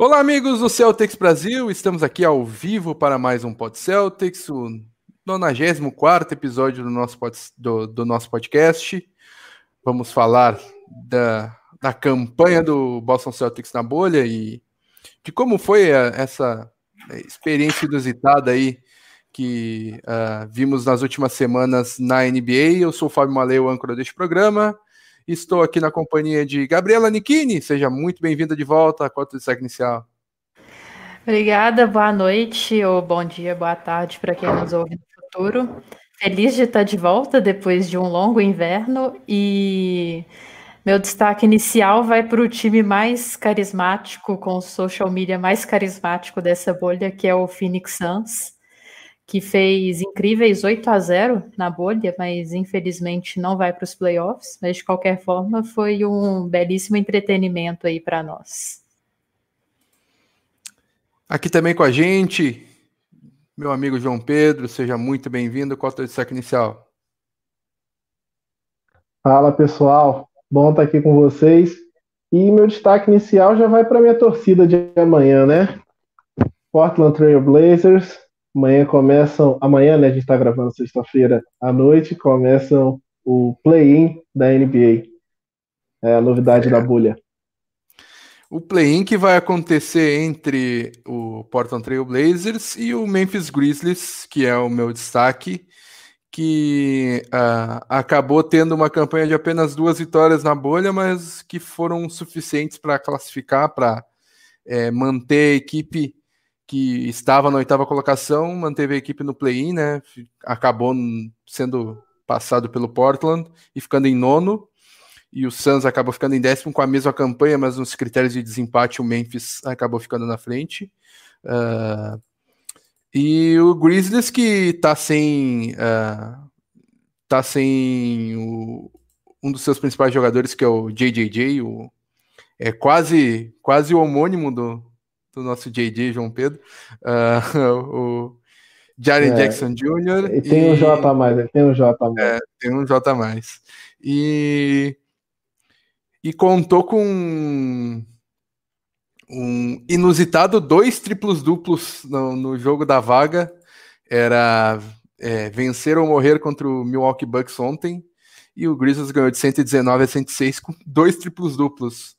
Olá, amigos do Celtics Brasil. Estamos aqui ao vivo para mais um Pod Celtics, o 94 episódio do nosso, pod, do, do, nosso podcast. Vamos falar da, da campanha do Boston Celtics na bolha e de como foi a, essa experiência inusitada aí que uh, vimos nas últimas semanas na NBA. Eu sou o Fábio Maleu, âncora deste programa. Estou aqui na companhia de Gabriela Nichini. Seja muito bem-vinda de volta à Cota de Saque Inicial. Obrigada, boa noite, ou bom dia, boa tarde para quem nos ouve no futuro. Feliz de estar de volta depois de um longo inverno e meu destaque inicial vai para o time mais carismático, com o social media mais carismático dessa bolha, que é o Phoenix Suns que fez incríveis 8 a 0 na bolha, mas infelizmente não vai para os playoffs. Mas de qualquer forma, foi um belíssimo entretenimento aí para nós. Aqui também com a gente, meu amigo João Pedro, seja muito bem-vindo. Qual é o teu destaque inicial? Fala pessoal, bom estar aqui com vocês. E meu destaque inicial já vai para minha torcida de amanhã, né? Portland Trail Blazers, Amanhã começam, amanhã, né, a gente está gravando sexta-feira à noite, começam o play-in da NBA. É a novidade é. da bolha. O play-in que vai acontecer entre o Portland Trail Blazers e o Memphis Grizzlies, que é o meu destaque, que uh, acabou tendo uma campanha de apenas duas vitórias na bolha, mas que foram suficientes para classificar, para é, manter a equipe que estava na oitava colocação, manteve a equipe no play-in, né? Acabou sendo passado pelo Portland e ficando em nono. E o Suns acabou ficando em décimo com a mesma campanha, mas nos critérios de desempate o Memphis acabou ficando na frente. Uh, e o Grizzlies que tá sem uh, tá sem o, um dos seus principais jogadores que é o JJJ, o, é quase quase o homônimo do, do nosso JJ João Pedro, uh, o Jaren é, Jackson Jr. E tem e, um J a mais, tem um J a mais. É, tem um J a mais. E, e contou com um inusitado dois triplos duplos no, no jogo da vaga. Era é, vencer ou morrer contra o Milwaukee Bucks ontem. E o Grizzlies ganhou de 119 a 106 com dois triplos duplos.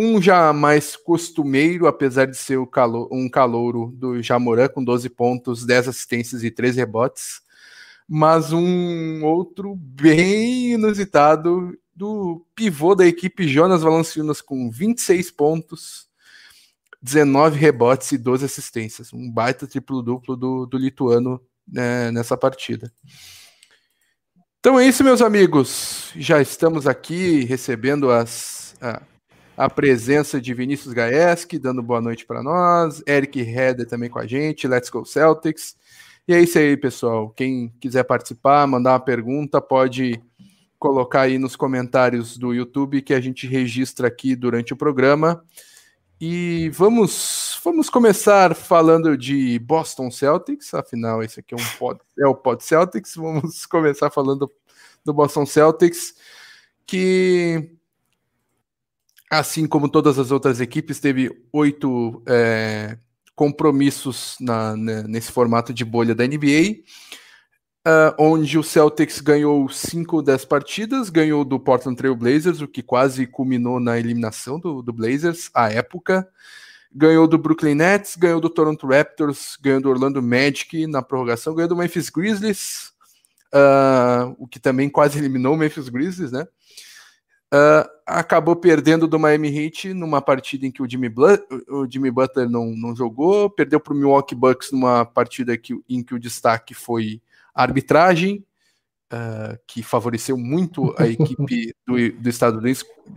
Um já mais costumeiro, apesar de ser calo um calouro do Jamoran, com 12 pontos, 10 assistências e 3 rebotes. Mas um outro bem inusitado do pivô da equipe Jonas Valanciunas, com 26 pontos, 19 rebotes e 12 assistências. Um baita triplo-duplo do, do lituano né, nessa partida. Então é isso, meus amigos. Já estamos aqui recebendo as. Ah, a presença de Vinícius Gaeski, dando boa noite para nós, Eric Heder também com a gente, Let's Go Celtics. E é isso aí, pessoal. Quem quiser participar, mandar uma pergunta, pode colocar aí nos comentários do YouTube que a gente registra aqui durante o programa. E vamos, vamos começar falando de Boston Celtics, afinal, esse aqui é, um pod, é o Pod Celtics. Vamos começar falando do Boston Celtics, que assim como todas as outras equipes, teve oito é, compromissos na, né, nesse formato de bolha da NBA, uh, onde o Celtics ganhou cinco das partidas, ganhou do Portland Trail Blazers, o que quase culminou na eliminação do, do Blazers à época. Ganhou do Brooklyn Nets, ganhou do Toronto Raptors, ganhou do Orlando Magic na prorrogação, ganhou do Memphis Grizzlies, uh, o que também quase eliminou o Memphis Grizzlies, né? Uh, acabou perdendo do Miami Heat numa partida em que o Jimmy, o Jimmy Butler não, não jogou, perdeu para o Milwaukee Bucks numa partida que, em que o destaque foi a arbitragem, uh, que favoreceu muito a equipe do, do estado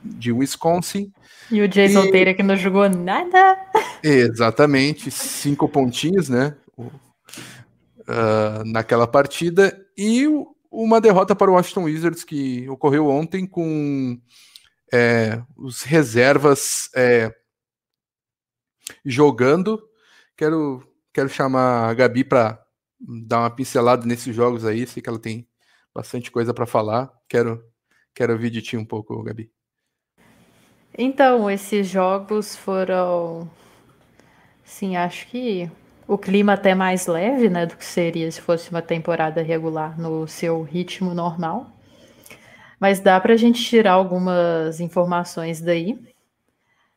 de Wisconsin. E o Jason e... Taylor que não jogou nada. Exatamente, cinco pontinhos, né? Uh, naquela partida. E o, uma derrota para o Washington Wizards que ocorreu ontem com é, os reservas é, jogando. Quero, quero chamar a Gabi para dar uma pincelada nesses jogos aí. Sei que ela tem bastante coisa para falar. Quero, quero ouvir de ti um pouco, Gabi. Então, esses jogos foram Sim, acho que o clima até mais leve, né, do que seria se fosse uma temporada regular no seu ritmo normal. Mas dá para a gente tirar algumas informações daí.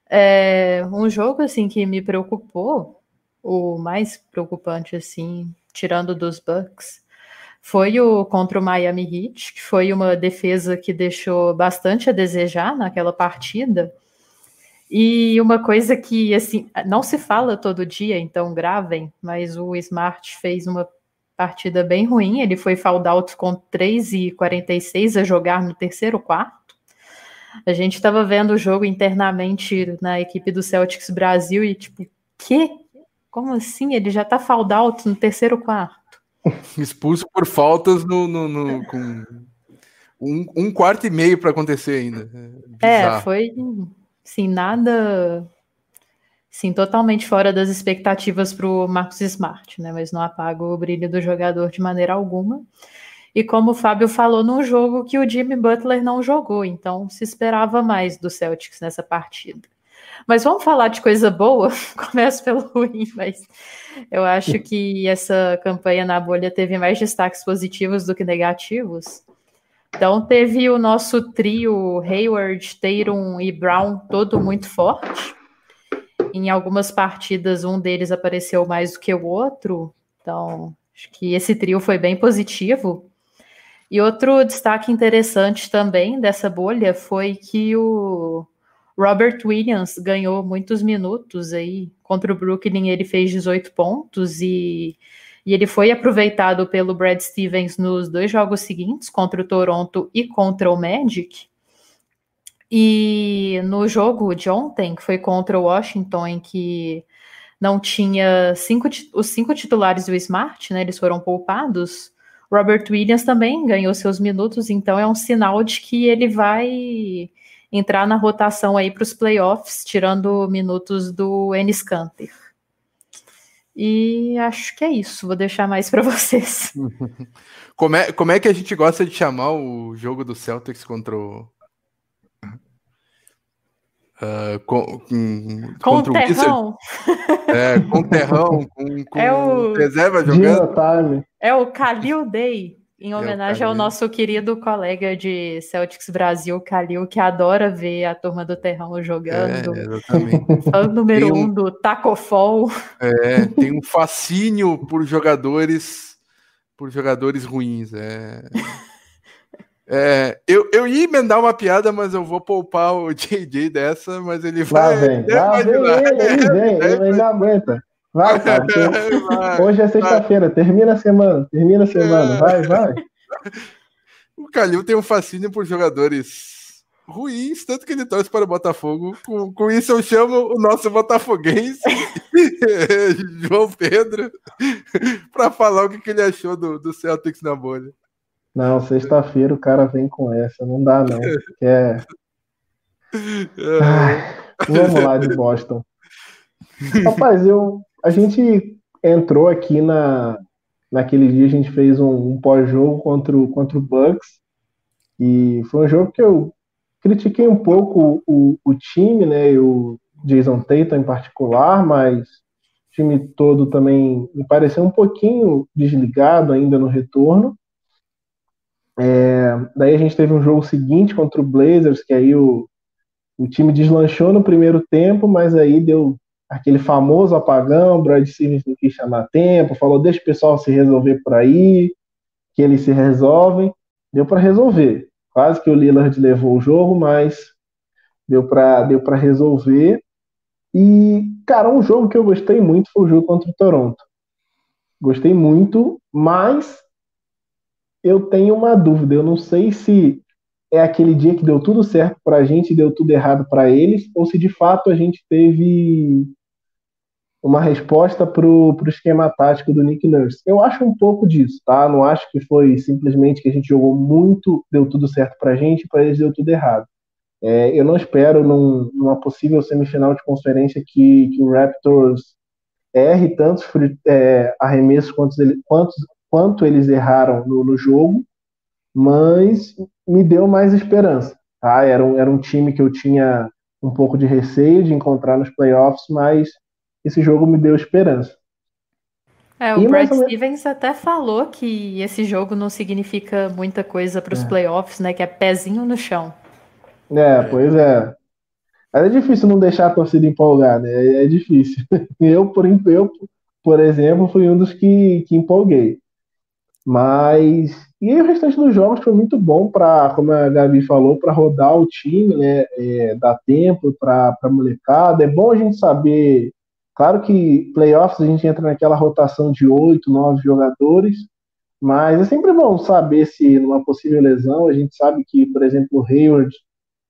É, um jogo assim que me preocupou, o mais preocupante assim, tirando dos Bucks, foi o contra o Miami Heat, que foi uma defesa que deixou bastante a desejar naquela partida. E uma coisa que assim não se fala todo dia, então gravem, mas o Smart fez uma partida bem ruim. Ele foi foul out com 3 e 46 a jogar no terceiro quarto. A gente estava vendo o jogo internamente na equipe do Celtics Brasil e tipo, que? Como assim? Ele já tá foul out no terceiro quarto. Expulso por faltas no, no, no com um, um, quarto e meio para acontecer ainda. É, é, foi sim nada sim totalmente fora das expectativas para o Marcos Smart, né? Mas não apaga o brilho do jogador de maneira alguma. E como o Fábio falou, num jogo que o Jimmy Butler não jogou, então se esperava mais do Celtics nessa partida. Mas vamos falar de coisa boa? Começo pelo ruim, mas eu acho que essa campanha na bolha teve mais destaques positivos do que negativos. Então teve o nosso trio Hayward, Tatum e Brown todo muito forte. Em algumas partidas um deles apareceu mais do que o outro. Então acho que esse trio foi bem positivo. E outro destaque interessante também dessa bolha foi que o Robert Williams ganhou muitos minutos aí contra o Brooklyn, ele fez 18 pontos e, e ele foi aproveitado pelo Brad Stevens nos dois jogos seguintes, contra o Toronto e contra o Magic. E no jogo de ontem, que foi contra o Washington, em que não tinha cinco, os cinco titulares do Smart, né? Eles foram poupados. Robert Williams também ganhou seus minutos, então é um sinal de que ele vai entrar na rotação aí para os playoffs, tirando minutos do Enes Kanter. E acho que é isso. Vou deixar mais para vocês. como, é, como é que a gente gosta de chamar o jogo do Celtics contra o. Uh, com, com, com o terrão. É, com terrão, com, com é o... reserva jogando. É o Kalil Day. Em homenagem ao nosso querido colega de Celtics Brasil, Calil, que adora ver a turma do Terrão jogando. É, exatamente. Fã número um, um do Tacofol. É, tem um fascínio por jogadores por jogadores ruins. É. É, eu, eu ia emendar uma piada, mas eu vou poupar o JJ dessa, mas ele vai. Lá vem, lá vem ele, ele vem, ele não aguenta. Vai, cara. vai, hoje é sexta-feira, termina a semana, termina a semana, vai, vai. O Calil tem um fascínio por jogadores ruins, tanto que ele torce para o Botafogo. Com, com isso eu chamo o nosso botafoguense, João Pedro, para falar o que, que ele achou do, do Celtics na bolha. Não, sexta-feira o cara vem com essa, não dá não. Quer... É. Ai, vamos lá de Boston. Rapaz, eu a gente entrou aqui na, naquele dia, a gente fez um, um pós-jogo contra, o, contra o Bucks, e foi um jogo que eu critiquei um pouco o, o time, né, e o Jason Tatum em particular, mas o time todo também me pareceu um pouquinho desligado ainda no retorno. É, daí a gente teve um jogo seguinte contra o Blazers, que aí o, o time deslanchou no primeiro tempo, mas aí deu aquele famoso apagão, Brad Stevens não quis chamar tempo, falou deixa o pessoal se resolver por aí, que eles se resolvem, deu para resolver. Quase que o Lillard levou o jogo, mas deu para deu para resolver. E cara, um jogo que eu gostei muito foi o jogo contra o Toronto. Gostei muito, mas eu tenho uma dúvida, eu não sei se é aquele dia que deu tudo certo para a gente deu tudo errado para eles, ou se de fato a gente teve uma resposta para o esquema tático do Nick Nurse. Eu acho um pouco disso, tá? Não acho que foi simplesmente que a gente jogou muito, deu tudo certo para a gente, para eles deu tudo errado. É, eu não espero num, numa possível semifinal de conferência que, que o Raptors erre tantos é, arremessos quantos, ele, quantos, quanto eles erraram no, no jogo, mas me deu mais esperança. Tá? Era, um, era um time que eu tinha um pouco de receio de encontrar nos playoffs, mas esse jogo me deu esperança. É, o e Brad Stevens até falou que esse jogo não significa muita coisa para os é. playoffs, né? Que é pezinho no chão. É, pois é. É difícil não deixar a torcida empolgar, né? É, é difícil. Eu, por, eu, por exemplo, fui um dos que, que empolguei. Mas. E aí, o restante dos jogos foi muito bom para, como a Gabi falou, para rodar o time, né? É, dar tempo para a molecada. É bom a gente saber. Claro que playoffs a gente entra naquela rotação de oito, nove jogadores, mas é sempre bom saber se numa possível lesão, a gente sabe que, por exemplo, o Hayward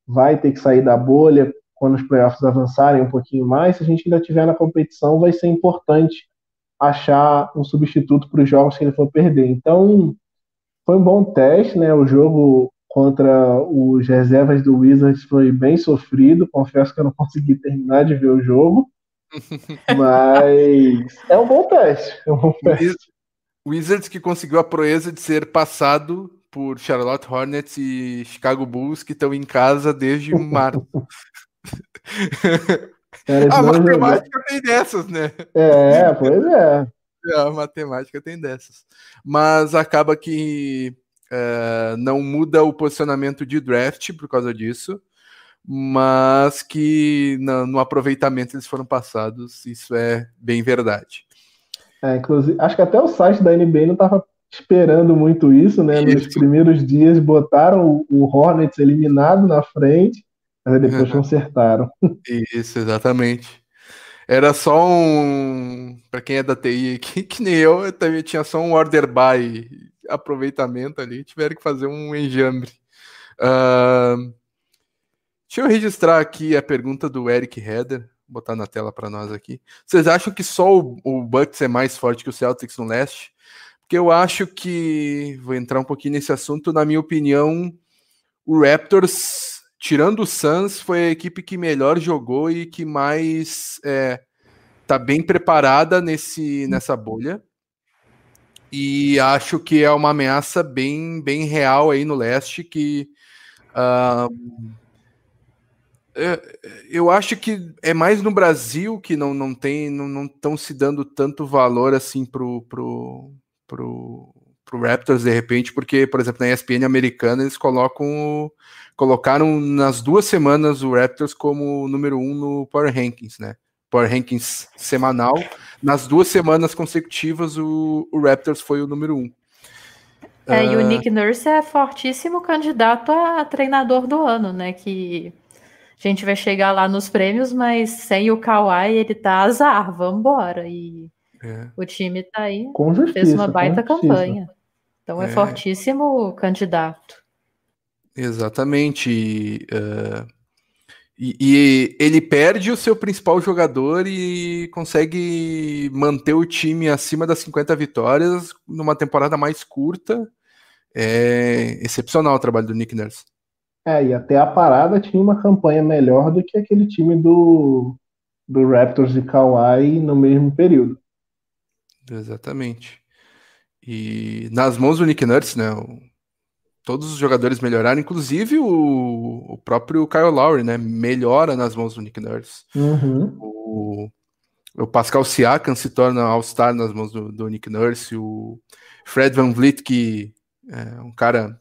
vai ter que sair da bolha quando os playoffs avançarem um pouquinho mais, se a gente ainda tiver na competição, vai ser importante achar um substituto para os jogos que ele for perder. Então, foi um bom teste, né? O jogo contra os reservas do Wizards foi bem sofrido. Confesso que eu não consegui terminar de ver o jogo, mas é um bom teste. É um bom teste. Wizards que conseguiu a proeza de ser passado por Charlotte Hornets e Chicago Bulls que estão em casa desde março. a matemática tem dessas, né? É, pois é. é. A matemática tem dessas. Mas acaba que é, não muda o posicionamento de draft por causa disso, mas que no, no aproveitamento eles foram passados, isso é bem verdade. É, inclusive, acho que até o site da NBA não estava esperando muito isso, né? Nos primeiros dias botaram o Hornets eliminado na frente mas depois consertaram. Isso, exatamente. Era só um. Para quem é da TI aqui, que nem eu, eu também tinha só um order by aproveitamento ali, tiveram que fazer um enjambre. Uh, deixa eu registrar aqui a pergunta do Eric Heder, botar na tela para nós aqui. Vocês acham que só o, o Bucks é mais forte que o Celtics no leste? Porque eu acho que. Vou entrar um pouquinho nesse assunto, na minha opinião, o Raptors tirando o Suns, foi a equipe que melhor jogou e que mais é, tá bem preparada nesse, nessa bolha. E acho que é uma ameaça bem, bem real aí no leste que uh, eu acho que é mais no Brasil que não, não tem, não estão se dando tanto valor assim pro, pro, pro, pro Raptors de repente, porque, por exemplo, na ESPN americana eles colocam colocaram nas duas semanas o Raptors como número um no Power Rankings, né? Power Rankings semanal. Nas duas semanas consecutivas, o, o Raptors foi o número um. É, uh... e o ah, Nick Nurse é fortíssimo candidato a treinador do ano, né? Que a gente vai chegar lá nos prêmios, mas sem o Kawhi ele tá azar, vambora. E é. o time tá aí, justiça, fez uma baita campanha. Então é, é fortíssimo candidato. Exatamente. Uh, e, e, ele perde o seu principal jogador e consegue manter o time acima das 50 vitórias numa temporada mais curta. É excepcional o trabalho do Nick Nurse. É, e até a parada tinha uma campanha melhor do que aquele time do, do Raptors de Kawhi no mesmo período. Exatamente. E nas mãos do Nick Nurse, né? todos os jogadores melhoraram, inclusive o, o próprio Kyle Lowry, né? Melhora nas mãos do Nick Nurse. Uhum. O, o, Pascal Siakam se torna All-Star nas mãos do, do, Nick Nurse. O Fred Van Vliet, que é um cara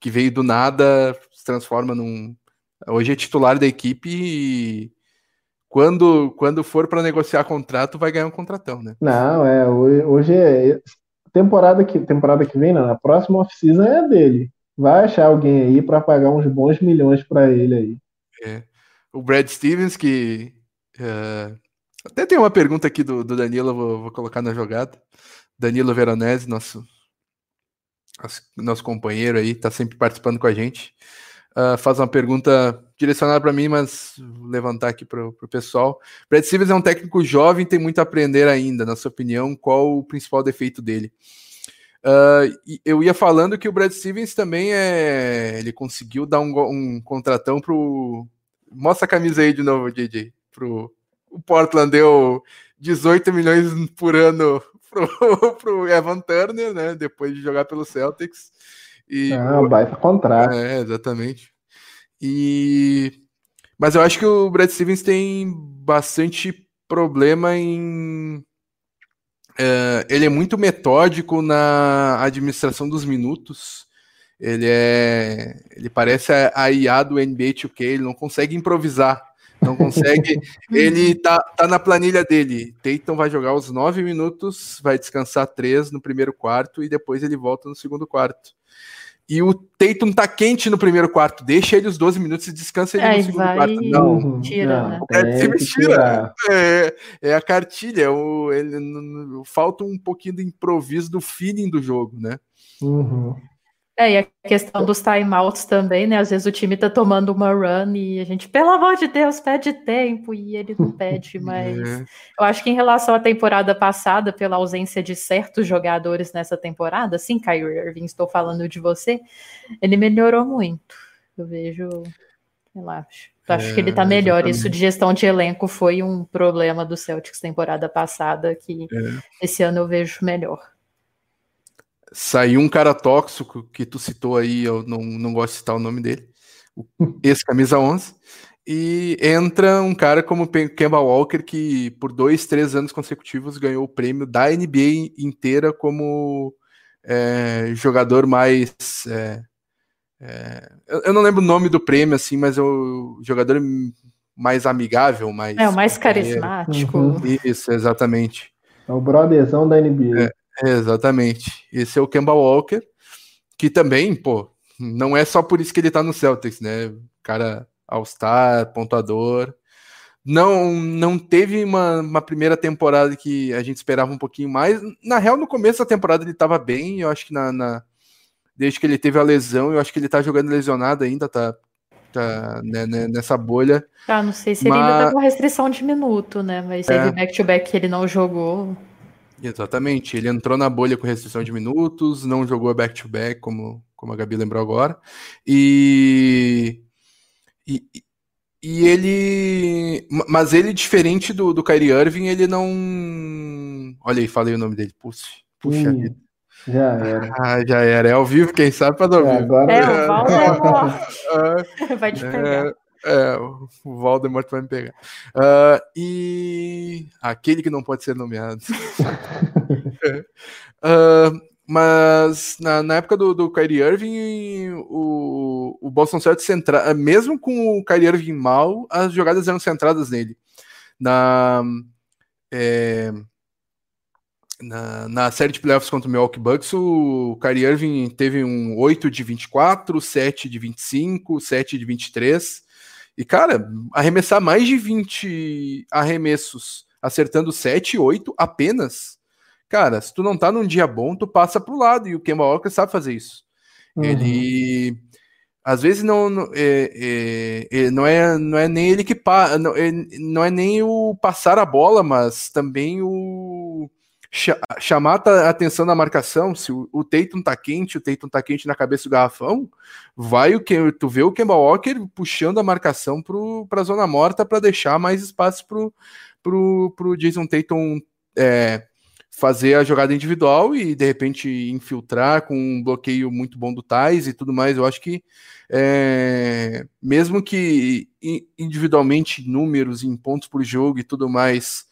que veio do nada, se transforma num. Hoje é titular da equipe e quando, quando for para negociar contrato, vai ganhar um contratão, né? Não, é. Hoje é temporada que, temporada que vem, não, a próxima off-season é dele. Vai achar alguém aí para pagar uns bons milhões para ele aí. É. O Brad Stevens, que. Uh, até tem uma pergunta aqui do, do Danilo, vou, vou, colocar na jogada. Danilo Veronese, nosso, nosso companheiro aí, tá sempre participando com a gente. Uh, faz uma pergunta direcionada para mim, mas vou levantar aqui para o pessoal. Brad Stevens é um técnico jovem, tem muito a aprender ainda. Na sua opinião, qual o principal defeito dele? Uh, eu ia falando que o Brad Stevens também é. Ele conseguiu dar um, um contratão pro. Mostra a camisa aí de novo, DJ. Pro... O Portland deu 18 milhões por ano pro, pro Evan Turner, né? Depois de jogar pelo Celtics. E, ah, baita contrato. É, exatamente. E mas eu acho que o Brad Stevens tem bastante problema em. É, ele é muito metódico na administração dos minutos. Ele é. Ele parece a IA do NBA 2K, ele não consegue improvisar. Não consegue. ele tá, tá na planilha dele. Tatum vai jogar os nove minutos, vai descansar três no primeiro quarto e depois ele volta no segundo quarto. E o Tatum tá quente no primeiro quarto, deixa ele os 12 minutos e descansa ele Aí no segundo vai quarto. e Não, tira, não. né? é, se que tira. É, é a cartilha, é o, ele, falta um pouquinho do improviso, do feeling do jogo, né? Uhum. É, e a questão dos timeouts também, né? Às vezes o time tá tomando uma run e a gente, pelo amor de Deus, pede tempo e ele não pede, mas É. eu acho que em relação à temporada passada, pela ausência de certos jogadores nessa temporada, sim, Kyrie Irving, estou falando de você, ele melhorou muito. Eu vejo, sei lá, acho, acho que ele tá É, melhor. exatamente. Isso de gestão de elenco foi um problema do Celtics temporada passada, que É. esse ano eu vejo melhor. Saiu um cara tóxico que tu citou aí, eu não, não gosto de citar o nome dele, o ex-camisa 11, e entra um cara como Kemba Walker, que por dois, três anos consecutivos ganhou o prêmio da NBA inteira como é, jogador mais. é, é, eu, não lembro o nome do prêmio, assim, mas é o jogador mais amigável, mais. É, o mais carismático. Uhum. Isso, exatamente. É o brotherzão da NBA. É, exatamente. Esse é o Kemba Walker, que também, pô, não é só por isso que ele tá no Celtics, né? Cara All-Star, pontuador. Não, não teve uma, uma primeira temporada que a gente esperava um pouquinho mais. Na real, no começo da temporada ele tava bem, eu acho que na, na- desde que ele teve a lesão, eu acho que ele tá jogando lesionado ainda, tá, tá né, né, nessa bolha. Ah, não sei se ele ainda tá com restrição de minuto, né? Mas É. back-to-back que ele não jogou. Exatamente, ele entrou na bolha com restrição de minutos, não jogou back-to-back, como, como a Gabi lembrou agora, e, e, e ele, mas ele, diferente do, do Kyrie Irving, ele não, olha aí, falei o nome dele, puxa, puxa vida, Já era. ah, já era, é ao vivo, quem sabe faz ao É, agora É, o Valdemort Ah, vai te pegar. É, é, o Voldemort vai me pegar. Ah, e aquele que não pode ser nomeado. Ah, mas na, na época do, do Kyrie Irving, o, o Boston Celtics, centra, mesmo com o Kyrie Irving mal, as jogadas eram centradas nele. Na, é, na, na série de playoffs contra o Milwaukee Bucks, o Kyrie Irving teve um 8 de 24, 7 de 25, 7 de 23. E, cara, arremessar mais de 20 arremessos, acertando 7, 8 apenas. Cara, se tu não tá num dia bom, tu passa pro lado. E o Kemba Walker sabe fazer isso. Uhum. Ele. Às vezes não, não, é, é, é, não, é, não é nem ele que pa, não, é, não é nem o passar a bola, mas também o chamar a atenção na marcação. Se o, o Tatum tá quente, o Tatum tá quente na cabeça do garrafão, vai o que tu vê o Kemba Walker puxando a marcação para a zona morta para deixar mais espaço pro, pro, pro Jason Tatum é, fazer a jogada individual e de repente infiltrar com um bloqueio muito bom do Tais e tudo mais. Eu acho que é, mesmo que individualmente números em pontos por jogo e tudo mais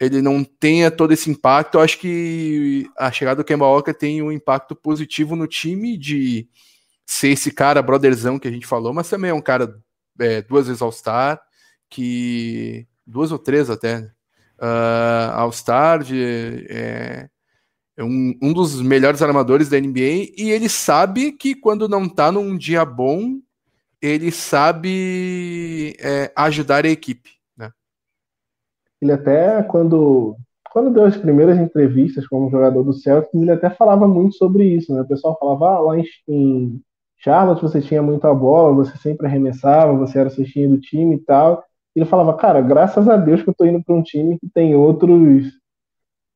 ele não tenha todo esse impacto, eu acho que a chegada do Kemba Walker tem um impacto positivo no time de ser esse cara brotherzão que a gente falou, mas também é um cara é, duas vezes All-Star, que duas ou três até, uh, All-Star, é, é um, um dos melhores armadores da NBA, e ele sabe que quando não tá num dia bom, ele sabe é, ajudar a equipe. Ele até, quando, quando deu as primeiras entrevistas como jogador do Celtics, ele até falava muito sobre isso, né? O pessoal falava, ah, lá em, em Charlotte você tinha muita bola, você sempre arremessava, você era o cestinho do time e tal. E ele falava, cara, graças a Deus que eu tô indo para um time que tem outros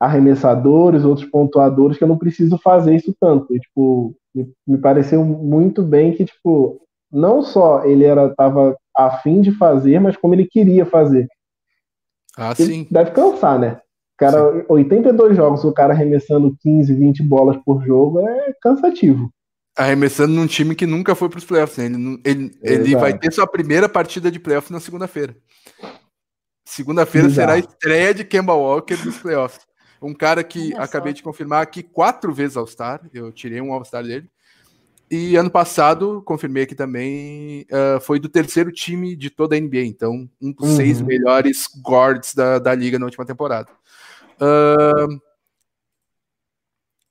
arremessadores, outros pontuadores, que eu não preciso fazer isso tanto. E, tipo, me, me pareceu muito bem que, tipo, não só ele era tava afim de fazer, mas como ele queria fazer. Ah, Ele sim. Deve cansar, né? Cara, 82 jogos, o cara arremessando 15, 20 bolas por jogo é cansativo. Arremessando num time que nunca foi para os playoffs. Né? Ele, ele, ele Exato. vai ter sua primeira partida de playoff na segunda-feira. Segunda-feira será a estreia de Kemba Walker nos playoffs. Um cara que acabei de confirmar aqui quatro vezes All-Star. Eu tirei um All-Star dele. E ano passado, confirmei aqui também, uh, foi do terceiro time de toda a NBA. Então, um dos uhum. seis melhores guards da, da liga na última temporada. Uh,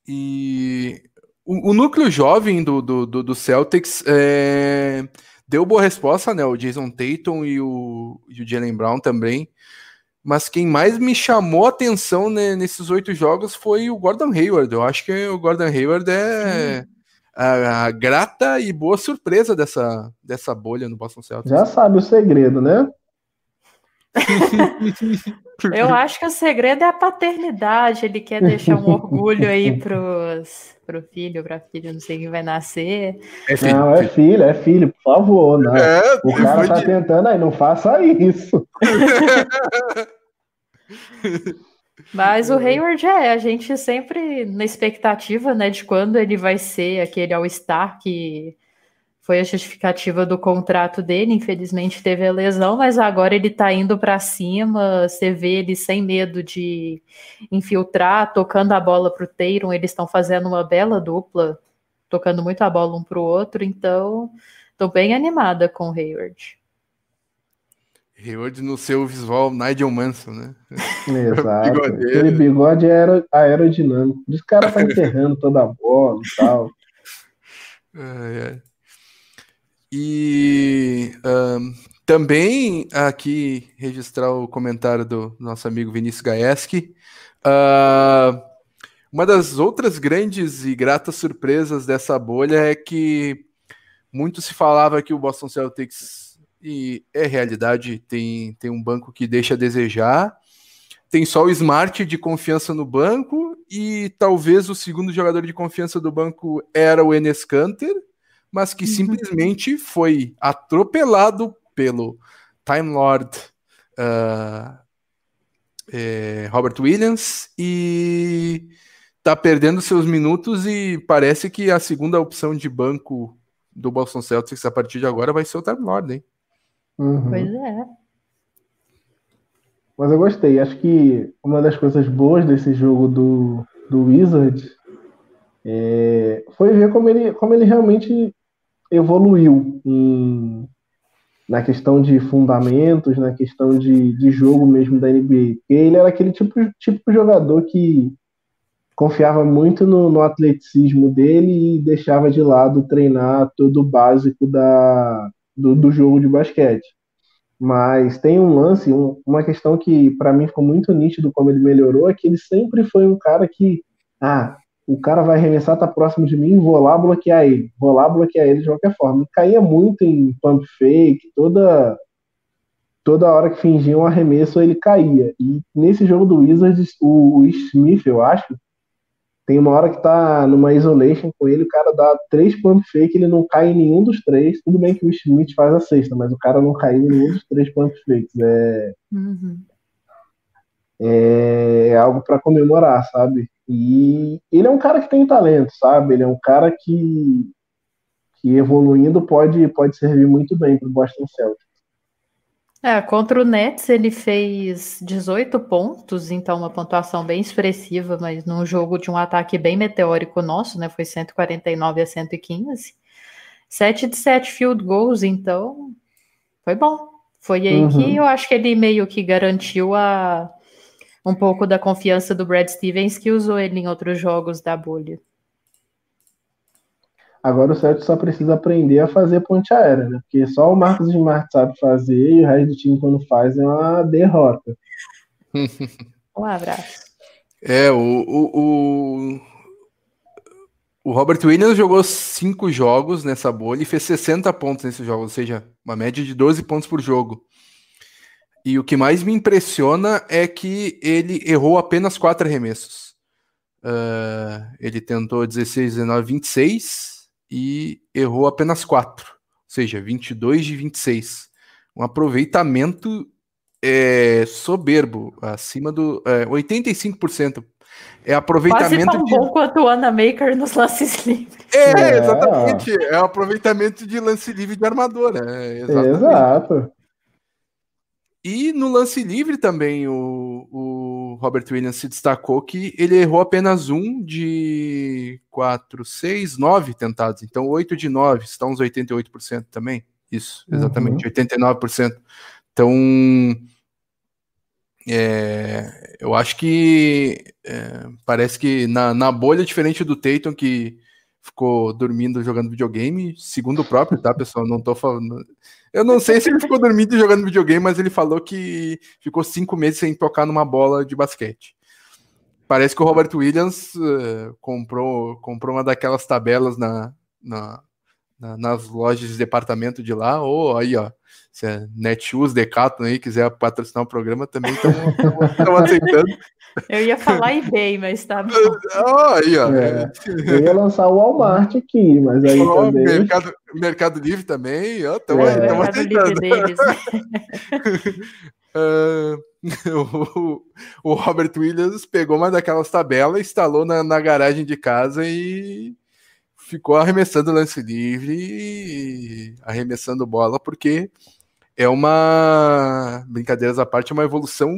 e o, o, núcleo jovem do, do, do, do Celtics é, deu boa resposta, né? O Jason Tatum e o, e o Jalen Brown também. Mas quem mais me chamou a atenção né, nesses oito jogos foi o Gordon Hayward. Eu acho que o Gordon Hayward é a, a, grata e boa surpresa dessa, dessa bolha no Boston Celtics. Já sabe o segredo, né? Eu acho que o segredo é a paternidade. Ele quer deixar um orgulho aí pros, pro filho, pra filha, não sei quem vai nascer. É filho, não, é filho, é filho, por favor. Não. É, o cara tá de... tentando aí, não faça isso. Mas o Hayward é, a gente sempre na expectativa, né, de quando ele vai ser aquele All-Star que foi a justificativa do contrato dele. Infelizmente teve a lesão, mas agora ele tá indo para cima. Você vê ele sem medo de infiltrar, tocando a bola pro Tatum. Eles estão fazendo uma bela dupla, tocando muito a bola um pro outro. Então, tô bem animada com o Hayward. Hayward no seu visual Nigel Manson, né? Exato. Aquele bigode era aerodinâmico. Os caras tá enterrando toda a bola e tal. É, é. E um, também aqui registrar o comentário do nosso amigo Vinícius Gaeski. Uh, uma das outras grandes e gratas surpresas dessa bolha é que muito se falava que o Boston Celtics, e é realidade, tem, tem um banco que deixa a desejar. Tem só o Smart de confiança no banco, e talvez o segundo jogador de confiança do banco era o Enes Kanter mas que uhum. simplesmente foi atropelado pelo Time Lord uh, é, Robert Williams e tá perdendo seus minutos e parece que a segunda opção de banco do Boston Celtics a partir de agora vai ser o Time Lord, hein? Uhum. Pois é. Mas eu gostei. Acho que uma das coisas boas desse jogo do, do Wizard é, foi ver como ele, como ele realmente evoluiu em, na questão de fundamentos, na questão de, de jogo mesmo da NBA. Ele era aquele tipo, tipo de jogador que confiava muito no, no, atleticismo dele e deixava de lado treinar todo o básico da, do, do jogo de basquete. Mas tem um lance, um, uma questão que para mim ficou muito nítido como ele melhorou, é que ele sempre foi um cara que, ah, o cara vai arremessar, tá próximo de mim, vou lá bloquear ele, vou lá bloquear ele de qualquer forma. E caía muito em pump fake, toda toda hora que fingia um arremesso ele caía. E nesse jogo do Wizards, o, o Smith, eu acho, tem uma hora que tá numa isolation com ele, o cara dá três pump fake, ele não cai em nenhum dos três. Tudo bem que o Smith faz a sexta, mas o cara não caiu em nenhum dos três pump fakes. É, uhum. é, é algo para comemorar, sabe? E ele é um cara que tem talento, sabe? Ele é um cara que, que evoluindo pode, pode servir muito bem para o Boston Celtics. É, contra o Nets ele fez 18 pontos, então uma pontuação bem expressiva, mas num jogo de um ataque bem meteórico nosso, né? Foi 149 a 115. 7 de 7 field goals, então foi bom. Foi aí uhum. que eu acho que ele meio que garantiu a, um pouco da confiança do Brad Stevens, que usou ele em outros jogos da bolha. Agora o Celtics só precisa aprender a fazer ponte aérea, né? Porque só o Marcos Smart sabe fazer e o resto do time, quando faz, é uma derrota. um abraço. É, o, o, o, o, Robert Williams jogou cinco jogos nessa bolha e fez 60 pontos nesse jogo, ou seja, uma média de 12 pontos por jogo. E o que mais me impressiona é que ele errou apenas quatro arremessos. Uh, ele tentou 16, 19, 26 e errou apenas quatro, ou seja, 22 de 26. Um aproveitamento é, soberbo, acima do é, 85%. É aproveitamento Quase tão de... bom quanto o Ana Maker nos lances livres. É, é, exatamente. É aproveitamento de lance livre de armadura. É, exato. E no lance livre também o, o Robert Williams se destacou que ele errou apenas um de quatro, seis, nove tentados. Então, oito de nove, está uns 88% também. Isso, exatamente, uhum. 89%. Então, é, eu acho que é, parece que na, na bolha, diferente do Tatum, que ficou dormindo jogando videogame, segundo o próprio, tá, pessoal? Não tô falando. Eu não sei se ele ficou dormindo jogando videogame, mas ele falou que ficou cinco meses sem tocar numa bola de basquete. Parece que o Robert Williams uh, comprou, comprou uma daquelas tabelas na, na, na, nas lojas de departamento de lá, ou aí, ó, se é Netshoes, Decathlon aí, quiser patrocinar o programa, também estão aceitando. Eu ia falar eBay, mas tá bom. Oh, aí, ó. É, eu ia lançar o Walmart aqui, mas aí oh, também... Mercado, Mercado Livre também, ó, estamos é. aceitando. Deles. uh, o, o, Robert Williams pegou uma daquelas tabelas, instalou na, na garagem de casa e ficou arremessando lance livre, arremessando bola, porque é uma brincadeiras à parte, é uma evolução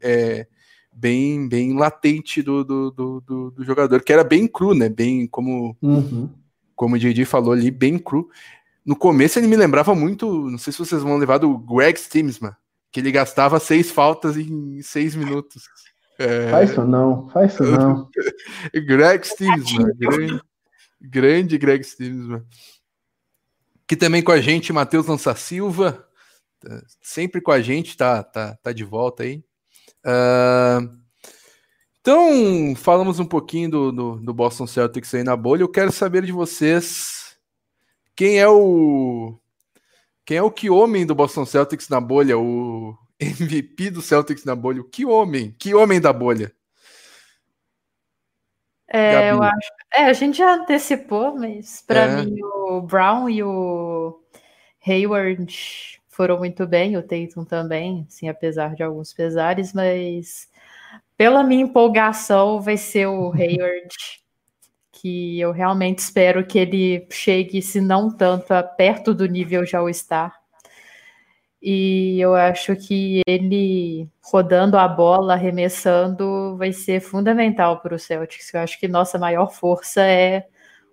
é, bem bem latente do, do, do, do, jogador, que era bem cru, né? Bem como uhum. como o Didi falou ali, bem cru. No começo ele me lembrava muito, não sei se vocês vão levar do Greg Stimsman, que ele gastava seis faltas em seis minutos. É... Faz isso não, faz isso não. Greg Stimsman, grande, grande Greg Stimsman. Que também com a gente, Matheus Lança Silva, sempre com a gente, tá, tá, tá de volta aí. Uh, então, falamos um pouquinho do, do, do, Boston Celtics aí na bolha. Eu quero saber de vocês quem é o quem é o que homem do Boston Celtics na bolha, o MVP do Celtics na bolha. O que homem? Que homem da bolha? É, eu acho. É, a gente já antecipou, mas para é. mim o Brown e o Hayward foram muito bem, o Tatum também, assim, apesar de alguns pesares, mas pela minha empolgação vai ser o Hayward, que eu realmente espero que ele chegue, se não tanto, a perto do nível já o está. E eu acho que ele rodando a bola, arremessando, vai ser fundamental para o Celtics. Eu acho que nossa maior força é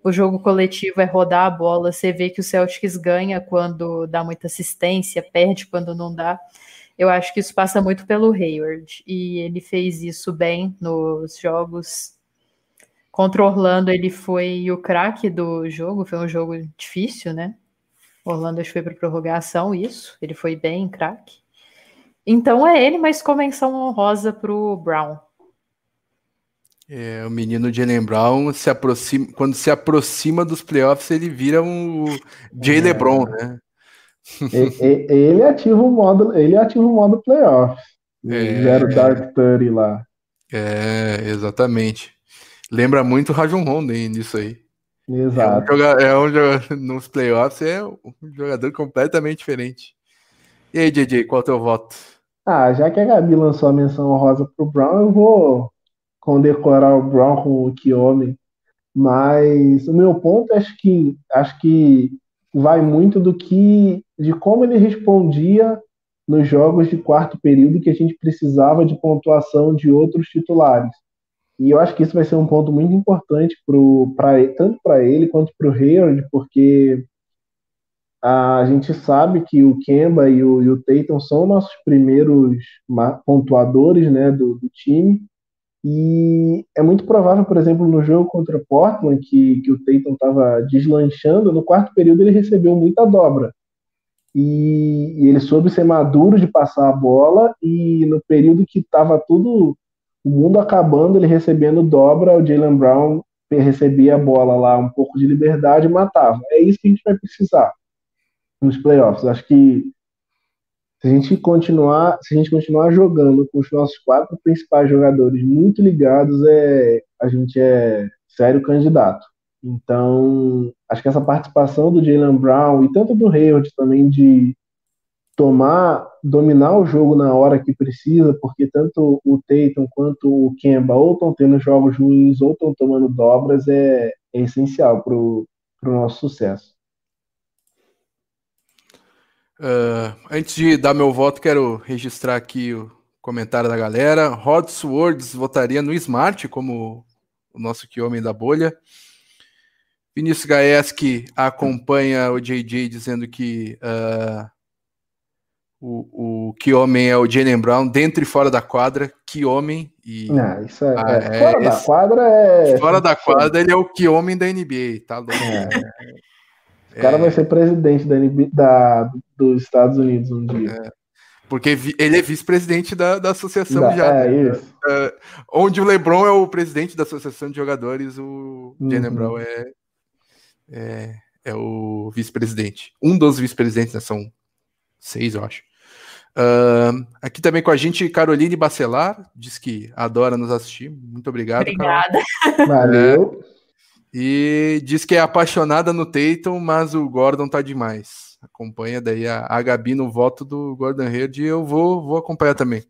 o jogo coletivo é rodar a bola. Você vê que o Celtics ganha quando dá muita assistência, perde quando não dá. Eu acho que isso passa muito pelo Hayward. E ele fez isso bem nos jogos. Contra Orlando, ele foi o craque do jogo. Foi um jogo difícil, né? Orlando acho que foi para prorrogação, isso. Ele foi bem craque. Então é ele, mas com menção honrosa para o Brown. É, o menino Jalen Brown se aproxima, quando se aproxima dos playoffs, ele vira um Jay é. LeBron, né? ele ativa o modo, ele ativa o modo playoff. É, Zero Dark 30 lá. É, exatamente. Lembra muito o Rajon Ronden nisso aí. Exato. É um jogador, é um jogador, nos playoffs é um jogador completamente diferente. E aí, JJ, qual é o teu voto? Ah, já que a Gabi lançou a menção honrosa pro Brown, eu vou condecorar o Brown com o homem, mas o meu ponto acho que acho que vai muito do que de como ele respondia nos jogos de quarto período que a gente precisava de pontuação de outros titulares. E eu acho que isso vai ser um ponto muito importante pro, pra, tanto para ele quanto para o Hayward, porque a gente sabe que o Kemba e o, o Tatum são nossos primeiros pontuadores né, do, do time, e é muito provável, por exemplo, no jogo contra Portland, que, que o Tatum estava deslanchando, no quarto período ele recebeu muita dobra. E, e, ele soube ser maduro de passar a bola, e no período que estava tudo, o mundo acabando, ele recebendo dobra, o Jalen Brown recebia a bola lá, um pouco de liberdade e matava. É isso que a gente vai precisar nos playoffs. Acho que se a gente continuar, se a gente continuar jogando com os nossos quatro principais jogadores muito ligados, é, a gente é sério candidato. Então, acho que essa participação do Jalen Brown e tanto do Hayward também de tomar, dominar o jogo na hora que precisa, porque tanto o Tatum quanto o Kemba ou estão tendo jogos ruins ou estão tomando dobras, é, é essencial para o nosso sucesso. Uh, antes de dar meu voto, quero registrar aqui o comentário da galera. Rod Swords votaria no Smart como o nosso que homem da bolha. Vinícius Gaeski acompanha o JJ dizendo que uh, o, o que homem é o Jalen Brown dentro e fora da quadra. Que homem. E, Não, isso é, ah, é fora da quadra é. Fora da quadra ele é o que homem da NBA, tá louco? É. O cara vai ser presidente da, NBA, da dos Estados Unidos um dia. É. Porque ele é vice-presidente da, da associação da, já. É, né? isso. Uh, onde o LeBron é o presidente da associação de jogadores, o uhum. Jalen Brown é, é, é o vice-presidente. Um dos vice-presidentes, né? São seis, eu acho. Uh, aqui também com a gente, Caroline Bacelar, diz que adora nos assistir. Muito obrigado. Obrigada. Valeu. É, e diz que é apaixonada no Tatum, mas o Gordon tá demais. Acompanha daí a, a Gabi no voto do Gordon Hayward e eu vou, vou acompanhar também.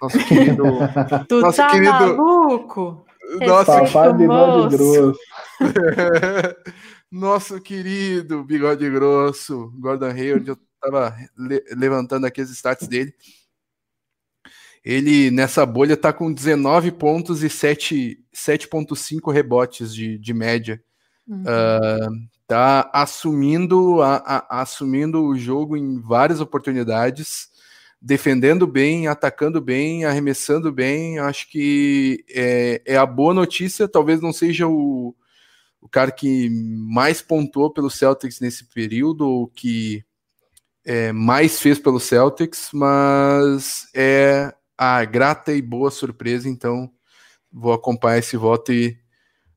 Nosso querido. tu nosso tá querido, maluco? Nosso Papai bigode grosso. nosso querido bigode grosso, Gordon Hayward. Eu estava le levantando aqui as stats dele. Ele nessa bolha está com 19 pontos e 7,5 rebotes de, de média. Uhum. Uh, tá assumindo, a, a, assumindo o jogo em várias oportunidades, defendendo bem, atacando bem, arremessando bem. Acho que é, é a boa notícia. Talvez não seja o, o cara que mais pontuou pelo Celtics nesse período, ou que é, mais fez pelo Celtics, mas é a grata e boa surpresa, então vou acompanhar esse voto e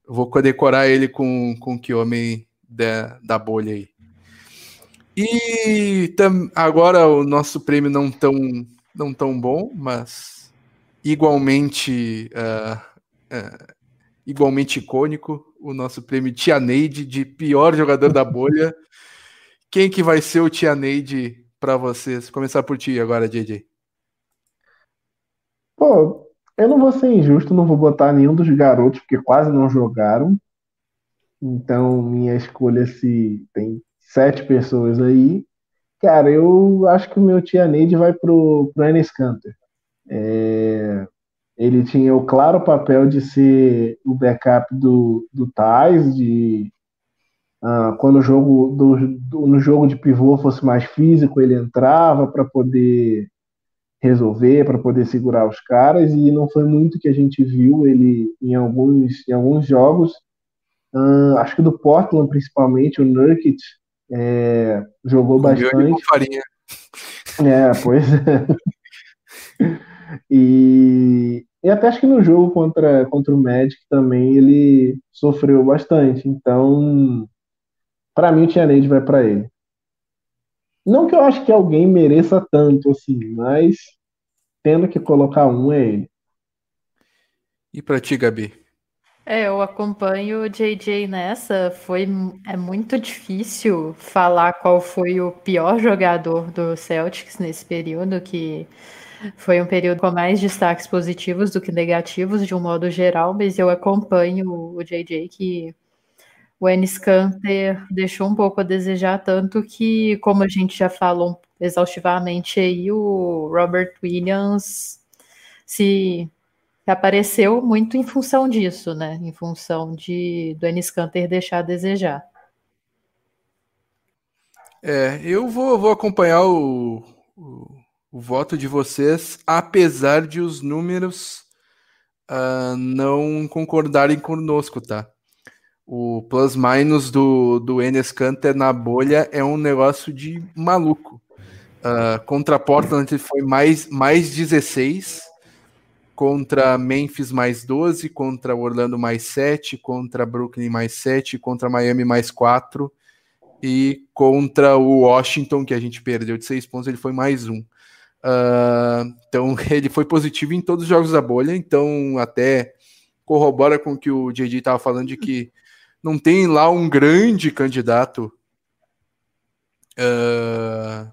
vou condecorar ele com, com que homem da, da bolha aí. E tam, agora o nosso prêmio não tão, não tão bom, mas igualmente uh, uh, igualmente icônico, o nosso prêmio Tia Neide de pior jogador da bolha. Quem que vai ser o Tia Neide para vocês? Começar por ti agora, JJ. Pô, eu não vou ser injusto, não vou botar nenhum dos garotos, porque quase não jogaram. Então, minha escolha se tem sete pessoas aí. Cara, eu acho que o meu Tia Neide vai pro, pro Enes Kanter. É, ele tinha o claro papel de ser o backup do, do Thais, de ah, quando o jogo do, do, no jogo de pivô fosse mais físico, ele entrava para poder resolver, para poder segurar os caras, e não foi muito que a gente viu ele em alguns, em alguns jogos. Acho que do Portland, principalmente, o Nurkic é, jogou bastante. farinha. É, pois é. E, e até acho que no jogo contra, contra o Magic também ele sofreu bastante. Então, para mim, o Tianade vai para ele. Não que eu acho que alguém mereça tanto assim, mas tendo que colocar um é ele. E para ti, Gabi? É, eu acompanho o JJ nessa. Foi é muito difícil falar qual foi o pior jogador do Celtics nesse período, que foi um período com mais destaques positivos do que negativos, de um modo geral, mas eu acompanho o JJ que o Enes Kanter deixou um pouco a desejar, tanto que, como a gente já falou exaustivamente aí, o Robert Williams se apareceu muito em função disso, né? Em função de do Enes Kanter deixar a desejar. É, eu vou, vou acompanhar o, o o voto de vocês, apesar de os números uh, não concordarem conosco, tá? O plus-minus do, do Enes Kanter na bolha é um negócio de maluco. Uh, contra Portland foi mais, mais 16, contra Memphis mais 12, contra Orlando mais 7, contra Brooklyn mais 7, contra Miami mais 4 e contra o Washington, que a gente perdeu de 6 pontos, ele foi mais um. Uh, então ele foi positivo em todos os jogos da bolha, então até corrobora com o que o JJ estava falando de que não tem lá um grande candidato uh,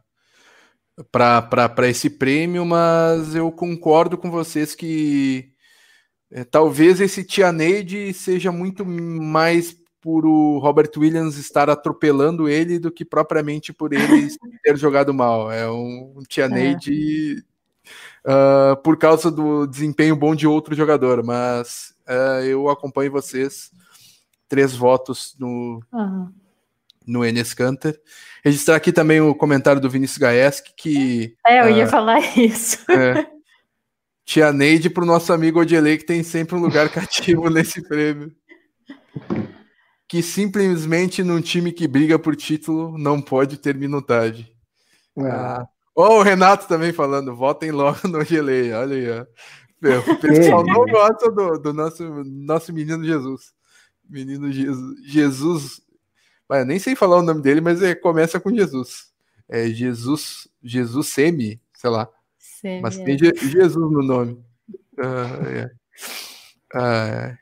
para esse prêmio, mas eu concordo com vocês que é, talvez esse Tia Neide seja muito mais por o Robert Williams estar atropelando ele do que propriamente por ele ter jogado mal. É um, um Tia Neide uh, por causa do desempenho bom de outro jogador, mas uh, eu acompanho vocês. Três votos no, uhum. No Enes Kanter. Registrar aqui também o comentário do Vinícius Gaeski, que. É, eu ia uh, falar isso. É, tia Neide para o nosso amigo Odielei, que tem sempre um lugar cativo nesse prêmio. Que simplesmente num time que briga por título não pode ter minutagem. Ah. Oh, o Renato também falando, votem logo no Gelei. Olha aí, ó. O pessoal não gosta do, do, nosso, nosso menino Jesus. Menino Jesus. Jesus. Mas nem sei falar o nome dele, mas é, começa com Jesus. É Jesus, Jesus Semi, sei lá. Semi, mas tem é. Jesus no nome. Ah, é. Ah,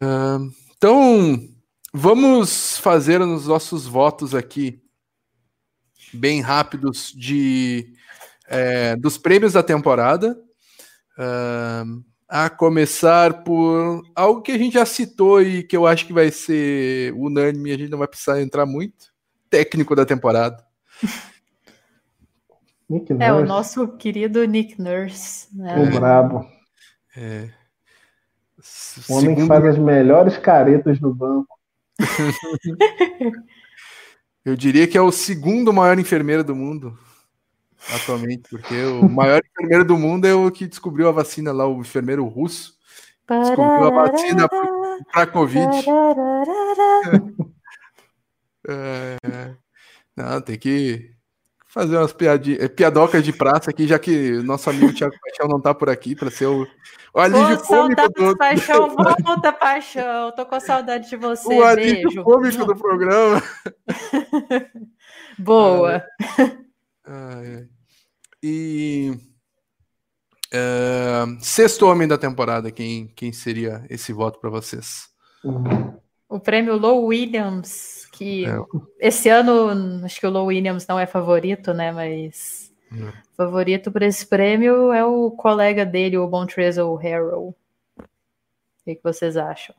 ah, então, vamos fazer os nossos votos aqui bem rápidos de é, dos prêmios da temporada. Uh, a começar por algo que a gente já citou e que eu acho que vai ser unânime, a gente não vai precisar entrar muito. Técnico da temporada. é o nosso querido Nick Nurse. Né? O brabo. É. O homem Segundo... que faz as melhores caretas no banco. Eu diria que é o segundo maior enfermeiro do mundo atualmente, porque o maior enfermeiro do mundo é o que descobriu a vacina lá, o enfermeiro russo. Descobriu a vacina para a Covid. é, não, tem que fazer umas piadinhas, é, piadocas de praça aqui, já que nosso amigo Thiago Paixão não tá por aqui para ser o, o alívio Pô, cômico do... Paixão, volta, Paixão, tô com saudade de você, O alívio Beijo. cômico do programa. Boa. Ah, é. E é, sexto homem da temporada, quem, quem seria esse voto para vocês? O prêmio Low Williams que é. esse ano acho que o Low Williams não é favorito, né? Mas é. favorito para esse prêmio é o colega dele, o Montrezl Harrell. O que, que, vocês acham?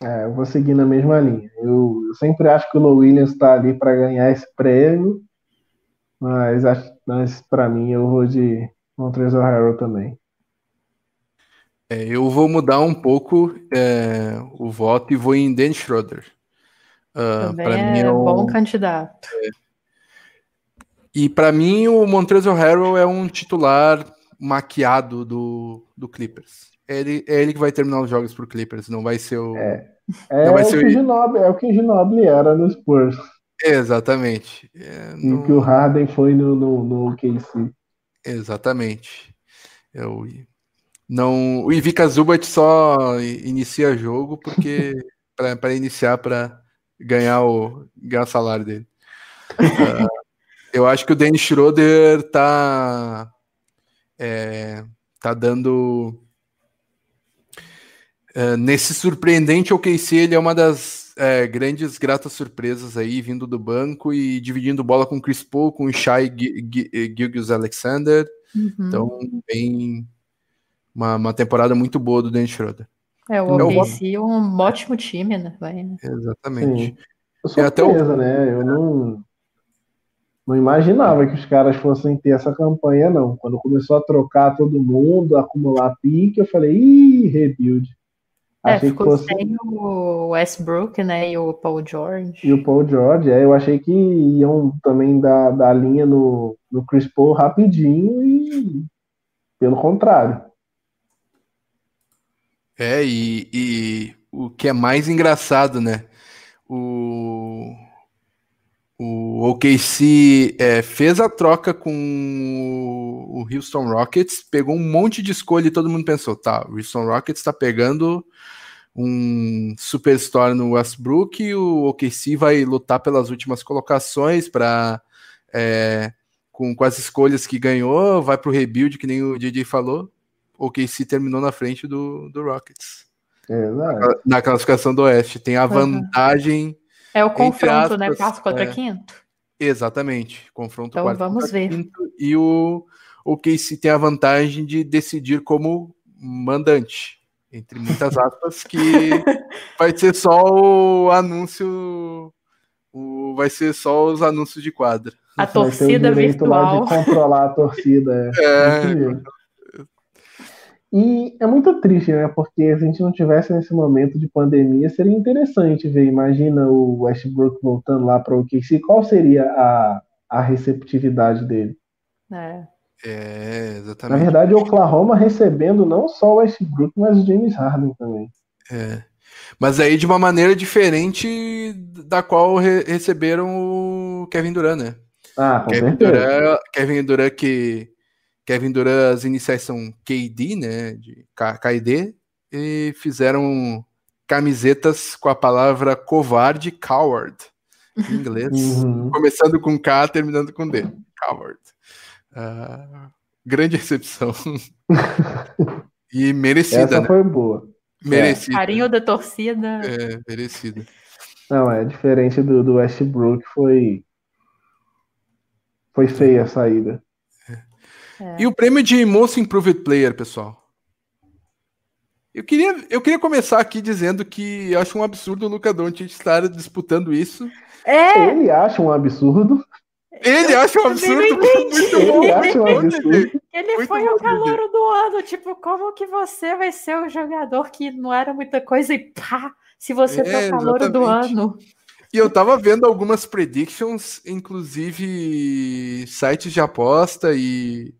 É, eu vou seguir na mesma linha. Eu, eu sempre acho que o Low Williams está ali para ganhar esse prêmio, mas, mas para mim eu vou de Montrezl Harrell também. É, eu vou mudar um pouco é, o voto e vou em Dan Schroeder. Uh, Também é mim, é um bom candidato. É. E para mim o Montrezl Harrell é um titular maquiado do, do Clippers. Ele, é ele que vai terminar os jogos pro Clippers, não vai ser o. É, é, vai ser o, Ginobili, é o que o Ginobili era no Spurs. Exatamente. É, no... E que o Harden foi no, no, no KC. Exatamente. Eu, é não, o Ivica Zubat só inicia jogo porque para iniciar para ganhar o, ganhar o salário dele. uh, eu acho que o Dennis Schroeder tá, é, tá dando. Uh, nesse surpreendente OKC, ele é uma das é, grandes gratas surpresas aí, vindo do banco e dividindo bola com Chris Paul, com Shai Gilgis Alexander. Uhum. Então, bem. Uma, uma temporada muito boa do Dennis Schroeder. É, o OKC é um ótimo time, né? Vai, né? Exatamente. Sim. Eu sou até o... né? Eu não, não imaginava que os caras fossem ter essa campanha, não. Quando começou a trocar todo mundo, acumular pique, eu falei, ih, rebuild. É, achei ficou que fosse... sem o Westbrook, né, e o Paul George. E o Paul George, é, eu achei que iam também dar, dar linha no, no Chris Paul rapidinho e pelo contrário. É, e, e o que é mais engraçado, né? O, o OKC é, fez a troca com o Houston Rockets, pegou um monte de escolha e todo mundo pensou, tá, o Houston Rockets está pegando um superstar no Westbrook e o OKC vai lutar pelas últimas colocações para é, com, com as escolhas que ganhou, vai para o rebuild, que nem o DJ falou o KC terminou na frente do, do Rockets. Exato. Na classificação do Oeste. Tem a vantagem. É o confronto, né? aspas, né? Quarto contra é, quinto. Exatamente. Confronto então, quarto vamos ver. quinto. E o, o KC tem a vantagem de decidir como mandante. Entre muitas aspas, que vai ser só o anúncio, o, vai ser só os anúncios de quadra. A torcida virtual. de controlar a torcida. É. é. E é muito triste, né? Porque se a gente não tivesse nesse momento de pandemia, seria interessante ver. Imagina o Westbrook voltando lá para o OKC, qual seria a, a receptividade dele? É. É, exatamente. Na verdade, o Oklahoma recebendo não só o Westbrook, mas o James Harden também. É. Mas aí de uma maneira diferente da qual re receberam o Kevin Durant, né? Ah, com Kevin Durant, Kevin Durant que Kevin Durant as iniciais são KD, né, de KD, e fizeram camisetas com a palavra covarde, coward, em inglês, uhum. começando com K, terminando com D, coward. Uh, grande recepção. e merecida, Essa né? foi boa. Merecida. É. Carinho da torcida. É, merecida. Não, é diferente do, do Westbrook, foi foi feia a saída. É. E o prêmio de Most Improved Player, pessoal? Eu queria, eu queria começar aqui dizendo que eu acho um absurdo o Luca Doncic estar disputando isso. É. Ele acha um absurdo. Ele eu acha um absurdo. Muito bom. Ele acha um absurdo. Ele muito foi o calor do ano. Tipo, como que você vai ser um jogador que não era muita coisa e pá, se você é, for o calor do ano? E eu tava vendo algumas predictions, inclusive sites de aposta e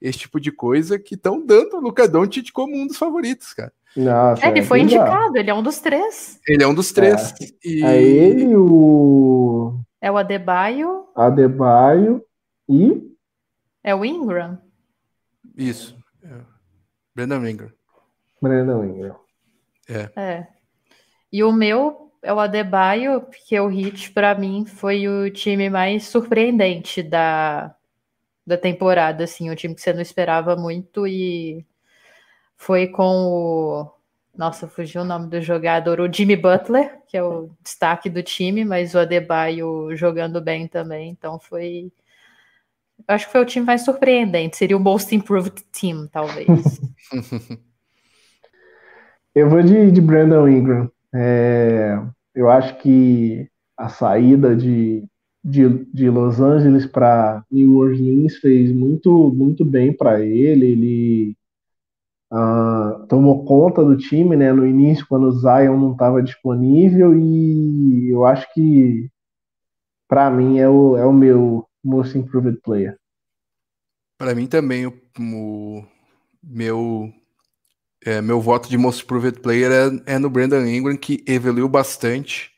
esse tipo de coisa que estão dando o Luca Doncic como um dos favoritos, cara. Nossa, é, ele é foi indicado, ele é um dos três. Ele é um dos três. É, e... é ele, o. É o Adebayo. Adebayo e. É o Ingram. Isso. É. Brandon Ingram. Brandon Ingram. É. é. E o meu é o Adebayo, porque o Hit, para mim, foi o time mais surpreendente da, da temporada, assim, o time que você não esperava muito e foi com o nossa, fugiu o nome do jogador, o Jimmy Butler, que é o destaque do time, mas o Adebayo jogando bem também, então foi acho que foi o time mais surpreendente, seria o most improved team, talvez. Eu vou de, de Brandon Ingram. É, eu acho que a saída de de, de Los Angeles para New Orleans fez muito, muito bem para ele. Ele uh, tomou conta do time né, no início, quando o Zion não estava disponível, e eu acho que, para mim, é o, é o meu most improved player. Para mim também, o, o meu é, meu voto de most improved player é, é, no Brandon Ingram, que evoluiu bastante.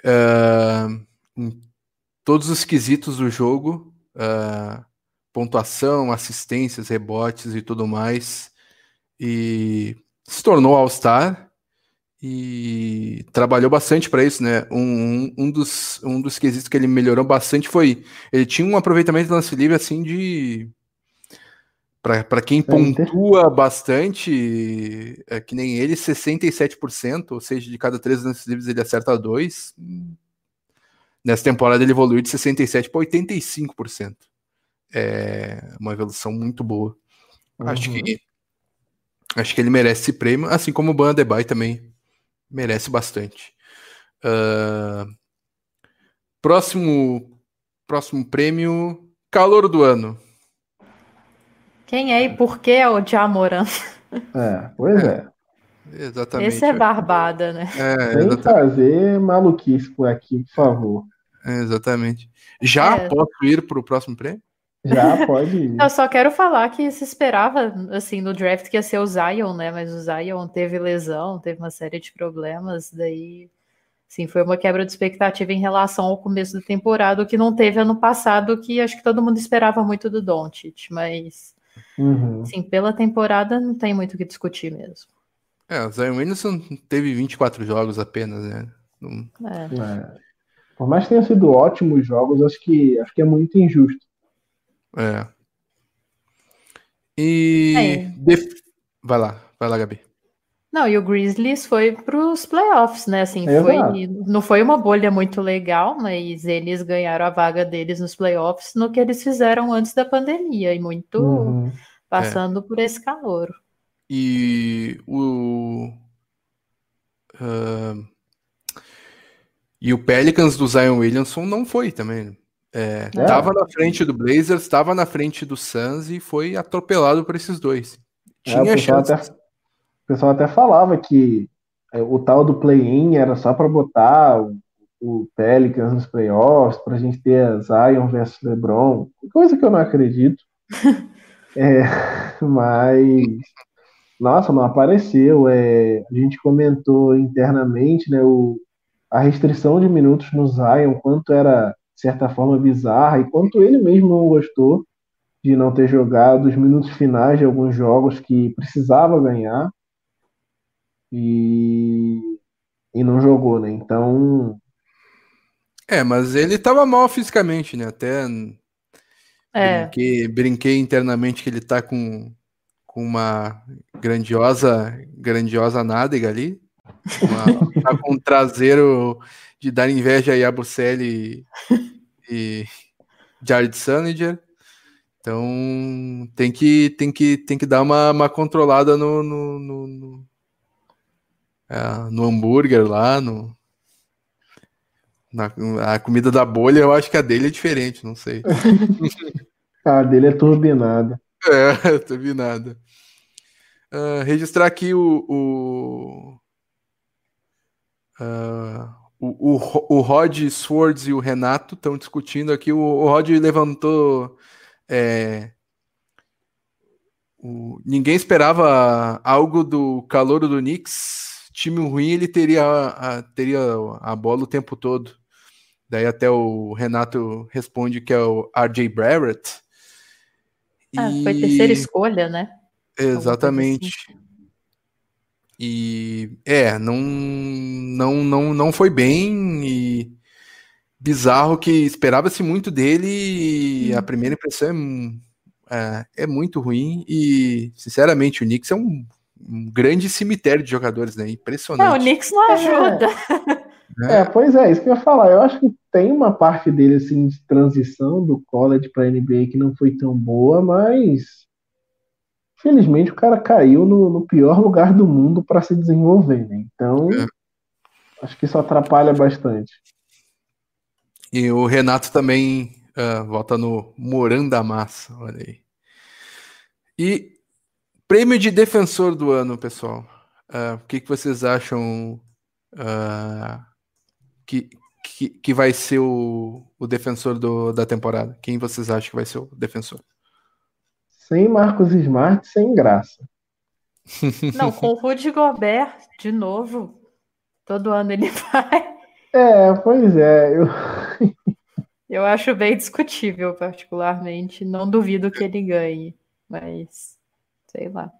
Uh, todos os quesitos do jogo, uh, pontuação, assistências, rebotes e tudo mais, e se tornou All-Star e trabalhou bastante para isso, né? Um, um, um, dos, um dos quesitos que ele melhorou bastante foi ele tinha um aproveitamento do lance livre assim de para quem pontua bastante, é, que nem ele, 67%, ou seja, de cada três lances livres ele acerta dois. Nessa temporada ele evoluiu de 67% para 85%. É uma evolução muito boa. Uhum. Acho que acho que ele merece esse prêmio, assim como o Ban Debye também merece bastante. Uh, próximo próximo prêmio, calor do ano. Quem é e por que é o Jamoran? É, pois é. é. Exatamente. Esse é barbada, né? É, Sem fazer maluquice por aqui, por favor. É, exatamente. Já é. posso ir para o próximo prêmio? Já pode ir. Eu só quero falar que se esperava, assim, no draft que ia ser o Zion, né? Mas o Zion teve lesão, teve uma série de problemas, daí, sim, foi uma quebra de expectativa em relação ao começo da temporada, o que não teve ano passado, que acho que todo mundo esperava muito do Doncic, mas, uhum. sim, pela temporada não tem muito o que discutir mesmo. É, o Zion Williamson teve 24 jogos apenas, né? Não... É. é. Por mais que tenham sido ótimos jogos, acho que, acho que é muito injusto. É. E. É. Def... Vai lá, vai lá, Gabi. Não, e o Grizzlies foi para os playoffs, né? Assim, foi, não foi uma bolha muito legal, mas eles ganharam a vaga deles nos playoffs no que eles fizeram antes da pandemia, e muito uhum. passando é. por esse calor. E o. Uh, e o Pelicans do Zion Williamson não foi também. É, é. Tava na frente do Blazers, estava na frente do Suns e foi atropelado por esses dois. Tinha é, o, pessoal até, o pessoal até falava que é, o tal do play-in era só para botar o, o, Pelicans nos playoffs, para a gente ter Zion versus LeBron, coisa que eu não acredito. é, mas, nossa, não apareceu. É, a gente comentou internamente né, o, a restrição de minutos no Zion, quanto era, de certa forma, bizarra e quanto ele mesmo não gostou de não ter jogado os minutos finais de alguns jogos que precisava ganhar e, e não jogou, né? Então. É, mas ele estava mal fisicamente, né? Até é. brinquei, brinquei internamente que ele tá com, com uma grandiosa, grandiosa nádega ali. Uma, tá com um traseiro de dar inveja a Yabusele e, e Jared. Então tem que, tem que, tem que dar uma, uma controlada no, no, no, no, é, no hambúrguer lá, no, na, a comida da bolha, eu acho que a dele é diferente, não sei. a dele é turbinada. É, turbinada. Uh, registrar aqui o, o, uh, o, o, o Rod Swords e o Renato estão discutindo aqui. O, o Rod levantou é, o, ninguém esperava algo do calor do Knicks. Time ruim, ele teria a, teria a bola o tempo todo. Daí até o Renato responde que é o RJ Barrett. Ah, e... foi terceira escolha, né? Exatamente. Assim. E é, não, não, não, não foi bem e bizarro que esperava-se muito dele e a uhum. primeira impressão é, é, é, muito ruim e, sinceramente, o Knicks é um, um, grande cemitério de jogadores, né? Impressionante. Não, o Knicks não ajuda. É. é. pois é, isso que eu ia falar. Eu acho que tem uma parte dele, assim, de transição do college para NBA que não foi tão boa, mas felizmente o cara caiu no, no pior lugar do mundo para se desenvolver, né? Então, é. acho que isso atrapalha bastante. E o Renato também uh, vota no Moranda Massa, olha aí. E prêmio de defensor do ano, pessoal. Uh, o que, que vocês acham uh, que, que, que vai ser o, o defensor do, da temporada? Quem vocês acham que vai ser o defensor? Sem Marcos Smart, sem graça. Não, com o Rudy Gobert, de novo. Todo ano ele vai. É, pois é. Eu... eu acho bem discutível, particularmente. Não duvido que ele ganhe, mas sei lá.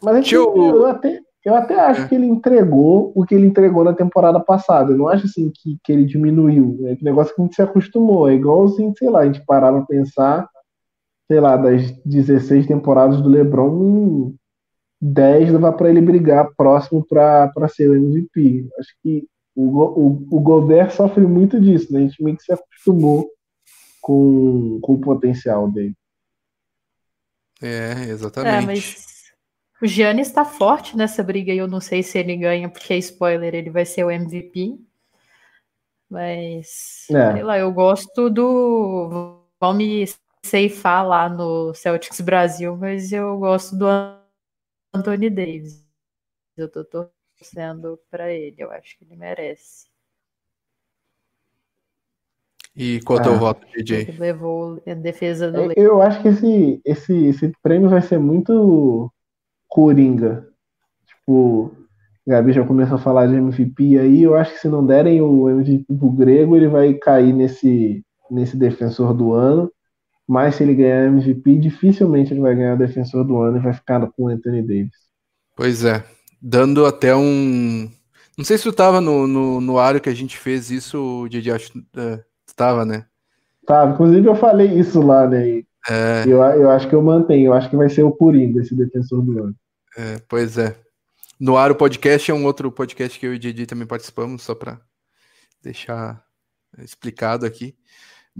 Mas assim, eu... eu até, eu até acho é. que ele entregou o que ele entregou na temporada passada. Eu não acho assim que, que ele diminuiu. É um negócio que a gente se acostumou. É igualzinho, sei lá, a gente parar pra pensar, sei lá, das 16 temporadas do LeBron, 10 dava para ele brigar próximo para ser o MVP. Acho que o, o, o Gobert sofre muito disso, né? A gente meio que se acostumou com, com o potencial dele. É, exatamente. É, mas o Giannis está forte nessa briga e eu não sei se ele ganha, porque spoiler, ele vai ser o MVP. Mas, é. sei lá, eu gosto do. Vão me ceifar lá no Celtics Brasil, mas eu gosto do Anthony Davis. Eu tô, torcendo para ele. Eu acho que ele merece. E quanto ah, eu voto, DJ? Levou a defesa do. Eu acho que esse, esse, esse prêmio vai ser muito coringa. Tipo, Gabi já começou a falar de MVP aí. Eu acho que se não derem o MVP pro Grego, ele vai cair nesse, nesse defensor do ano. Mas se ele ganhar MVP, dificilmente ele vai ganhar o defensor do ano e vai ficar com o Anthony Davis. Pois é dando até um. Não sei se tu tava no, no, no área que a gente fez isso, Didi, acho que uh, tava, né? Tava, inclusive eu falei isso lá, né? É... Eu, eu acho que eu mantenho, eu acho que vai ser o Coringa, esse defensor do ano. É, pois é. No ar o podcast é um outro podcast que eu e o Didi também participamos, só para deixar explicado aqui.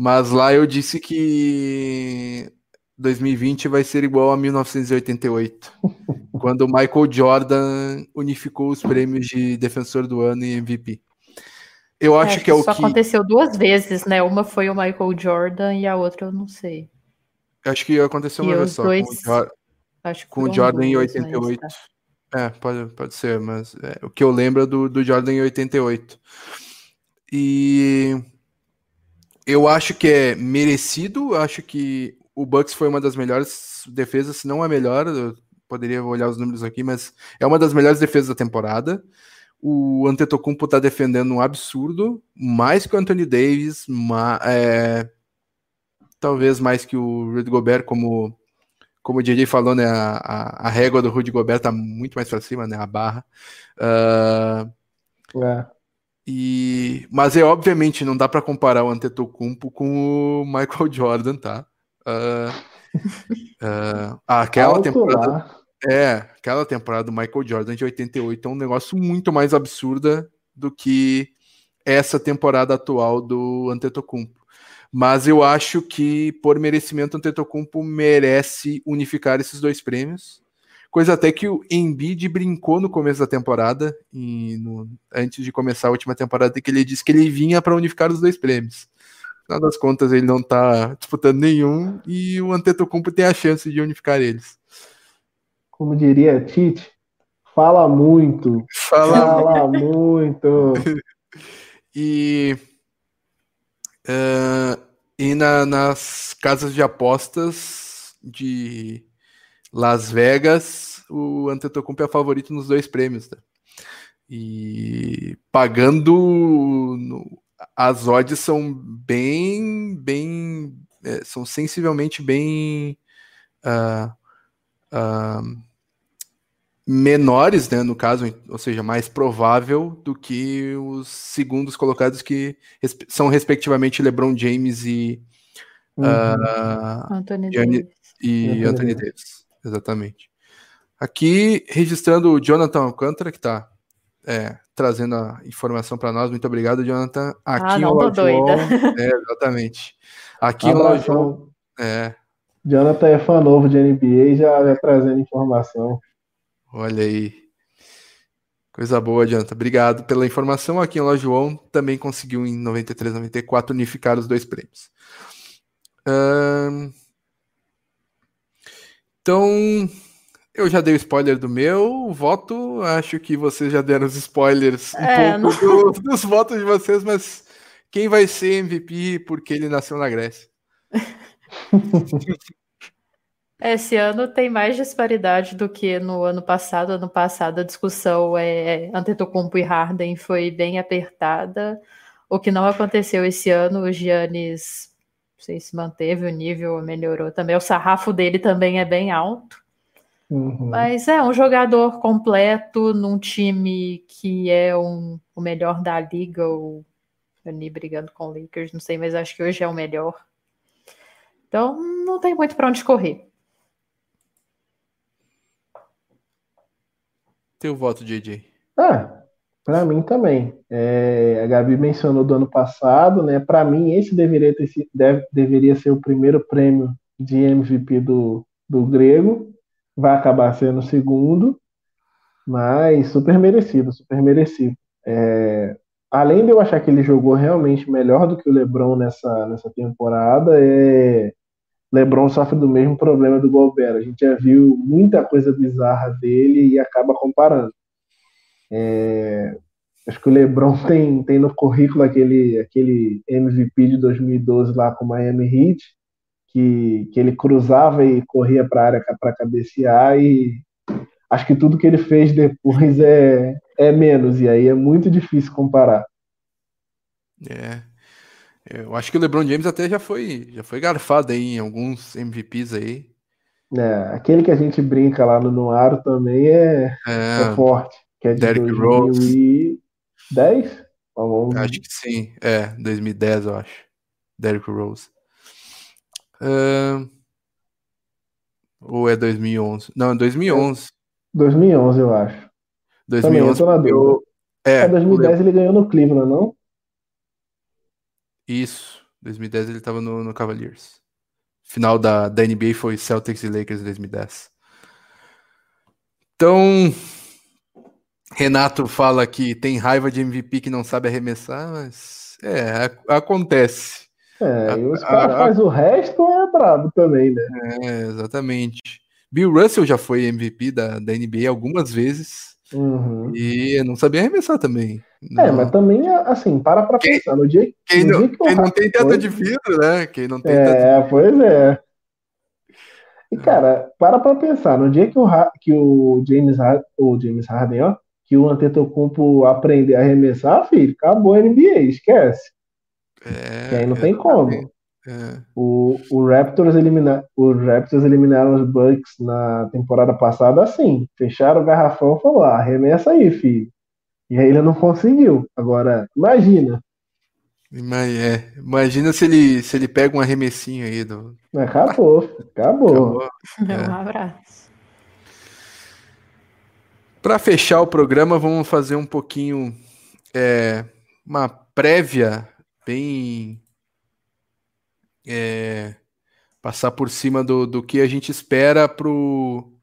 Mas lá eu disse que 2020 vai ser igual a 1988, quando o Michael Jordan unificou os prêmios de defensor do ano e MVP. Eu acho, é, que é o que. Isso aconteceu duas vezes, né? Uma foi o Michael Jordan e a outra eu não sei. Acho que aconteceu uma vez só. Dois... Com, o, acho com o Jordan em 88. Mas, tá. É, pode, pode ser, mas é, o que eu lembro é do, do Jordan em 88. E eu acho que é merecido, acho que o Bucks foi uma das melhores defesas, se não a melhor, eu poderia olhar os números aqui, mas é uma das melhores defesas da temporada. O Antetokounmpo tá defendendo um absurdo, mais que o Anthony Davis, é, talvez mais que o Rudy Gobert, como, como o DJ falou, né, a, a, a régua do Rudy Gobert tá muito mais para cima, né, a barra. Uh, é. E, mas é obviamente não dá para comparar o Antetokounmpo com o Michael Jordan, tá? Uh, uh, aquela temporada. É, aquela temporada do Michael Jordan de 88 é um negócio muito mais absurda do que essa temporada atual do Antetokounmpo. Mas eu acho que, por merecimento, o Antetokounmpo merece unificar esses dois prêmios. Coisa até que o Embiid brincou no começo da temporada, no, antes de começar a última temporada, que ele disse que ele vinha para unificar os dois prêmios final das contas, ele não tá disputando nenhum e o Antetokounmpo tem a chance de unificar eles. Como diria Tite, fala muito. Fala, fala muito. e uh, e na, nas casas de apostas de Las Vegas, o Antetokounmpo é favorito nos dois prêmios. Tá? E pagando no, as odds são bem, bem, é, são sensivelmente bem uh, uh, menores, né, no caso, ou seja, mais provável do que os segundos colocados que são respectivamente LeBron James e uhum. uh, Anthony Davis. e Anthony Davis, exatamente. Aqui registrando o Jonathan Alcântara que está é, trazendo a informação para nós. Muito obrigado, Jonathan. Aqui ah, não, tô doida. É, exatamente. Aqui no Lojão. É. Jonathan é fã novo de NBA já vai trazendo informação. Olha aí. Coisa boa, Jonathan. Obrigado pela informação. Aqui em Loja João também conseguiu em 93, 94 unificar os dois prêmios. Então, eu já dei o spoiler do meu voto, acho que vocês já deram os spoilers um é, pouco não... do, dos votos de vocês, mas quem vai ser MVP porque ele nasceu na Grécia? Esse ano tem mais disparidade do que no ano passado. Ano passado a discussão é Antetokounmpo e Harden foi bem apertada. O que não aconteceu esse ano, o Giannis, sei se manteve o nível, melhorou também. O sarrafo dele também é bem alto. Uhum. Mas é um jogador completo num time que é um, o melhor da liga, ou ali brigando com o Lakers, não sei, mas acho que hoje é o melhor. Então não tem muito para onde correr. Teu voto, JJ. Ah, para mim também. É, a Gabi mencionou do ano passado, né? Para mim, esse deveria, ter, deve, deveria ser o primeiro prêmio de MVP do, do Grego vai acabar sendo o segundo, mas super merecido, super merecido. É, além de eu achar que ele jogou realmente melhor do que o LeBron nessa, nessa temporada, é, LeBron sofre do mesmo problema do Gobert. A gente já viu muita coisa bizarra dele e acaba comparando. É, acho que o LeBron tem, tem no currículo aquele, aquele MVP de 2012 lá com o Miami Heat, que, que ele cruzava e corria para a área para cabecear e acho que tudo que ele fez depois é, é menos, e aí é muito difícil comparar. É. Eu acho que o LeBron James até já foi, já foi garfado aí em alguns MVPs aí. É, aquele que a gente brinca lá no Noaro também é, é, é forte, que é de Derrick 2010? Rose. Vamos... Acho que sim, é, 2010 eu acho. Derrick Rose. Uh, ou é 2011? Não, é 2011. 2011, eu acho. 2011. Também, eu É, é 2010 ele ganhou no Cleveland, não? Isso. 2010 ele estava no, no Cavaliers. final da, da NBA foi Celtics e Lakers em 2010. Então, Renato fala que tem raiva de MVP que não sabe arremessar, mas é, acontece. É, e os caras fazem o resto, é brabo também, né? É, exatamente. Bill Russell já foi MVP da, da NBA algumas vezes. Uhum. E não sabia arremessar também. Não. É, mas também, assim, para pra quem, pensar. No dia, quem no não, dia que quem não tem teta de vidro, né? Quem não tem É, pois é. E, cara, para pra pensar. No dia que o, que o James, o James Harden, ó, que o Antetokounmpo aprender a arremessar, filho, acabou a NBA, esquece. É, aí não tem como. É. O, o, Raptors elimina, os Raptors eliminaram os Bucks na temporada passada assim. Fecharam o garrafão e falaram: ah, arremessa aí, filho. E aí ele não conseguiu. Agora, imagina. É, imagina se ele, se ele pega um arremessinho aí do. Acabou, acabou. acabou. É. Um abraço. Para fechar o programa, vamos fazer um pouquinho é, uma prévia bem é, passar por cima do, do que a gente espera para o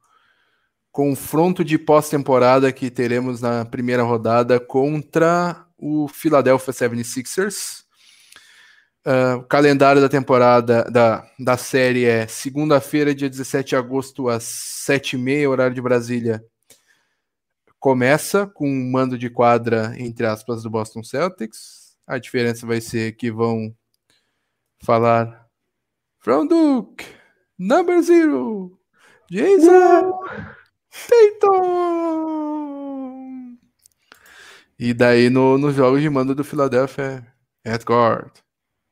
confronto de pós-temporada que teremos na primeira rodada contra o Philadelphia 76ers. Uh, o calendário da temporada da, da série é segunda-feira, dia 17 de agosto, às 7h30, horário de Brasília. Começa com um mando de quadra, entre aspas, do Boston Celtics. A diferença vai ser que vão falar From Duke, number zero, Jason Tatum. E daí no, nos jogos de mando do Philadelphia é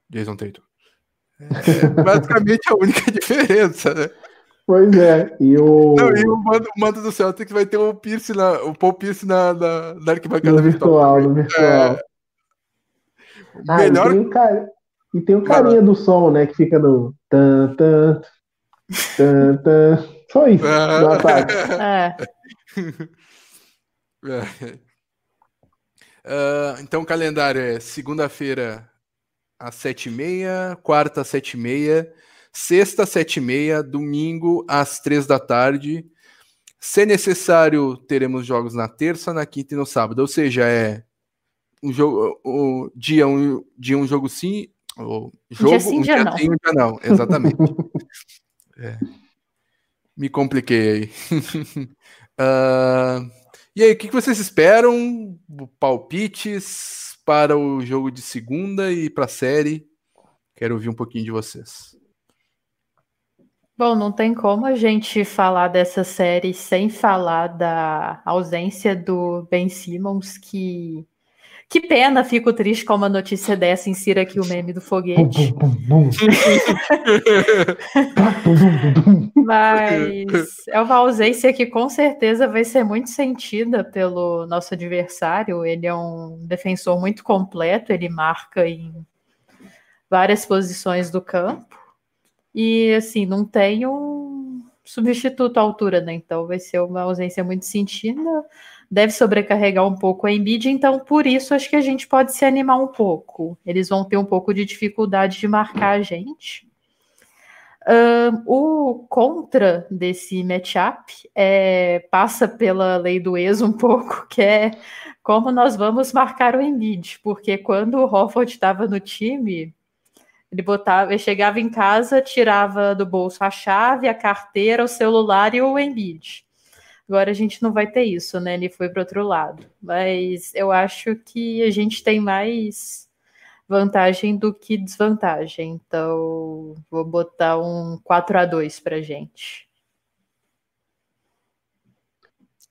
Jason Tatum. É basicamente a única diferença, né? Pois é, e o. Não, e o mando, o mando do Celtics vai ter o Pierce na, o Paul Pierce na, na, na arquibancada no virtual. No virtual. É... Ah, melhor... e, tem um cara... e tem o carinha do som, né? Que fica no. Tan, tan, tan, tan. Só isso, ah. no ataque. É. Uh, então o calendário é segunda-feira às sete e meia, quarta às sete e meia, sexta às sete e meia, domingo às três da tarde. Se necessário, teremos jogos na terça, na quinta e no sábado. Ou seja, é um jogo, o dia um, dia um jogo sim, o jogo dia sim, um dia, dia não. sim, um dia não, exatamente. é. Me compliquei aí. uh, e aí, o que vocês esperam? Palpites para o jogo de segunda e para a série? Quero ouvir um pouquinho de vocês. Bom, não tem como a gente falar dessa série sem falar da ausência do Ben Simmons, que que pena, fico triste com uma notícia dessa. Insira aqui o meme do foguete. Mas é uma ausência que com certeza vai ser muito sentida pelo nosso adversário. Ele é um defensor muito completo, ele marca em várias posições do campo. E assim, não tem um substituto à altura, né? Então vai ser uma ausência muito sentida deve sobrecarregar um pouco a Embiid, então por isso acho que a gente pode se animar um pouco. Eles vão ter um pouco de dificuldade de marcar a gente. Uh, o contra desse matchup é, passa pela lei do ex um pouco, que é como nós vamos marcar o Embiid, porque quando o Hofford estava no time, ele botava, ele chegava em casa, tirava do bolso a chave, a carteira, o celular e o Embiid. Agora a gente não vai ter isso, né? Ele foi para outro lado. Mas eu acho que a gente tem mais vantagem do que desvantagem. Então, vou botar um 4 a 2 pra gente.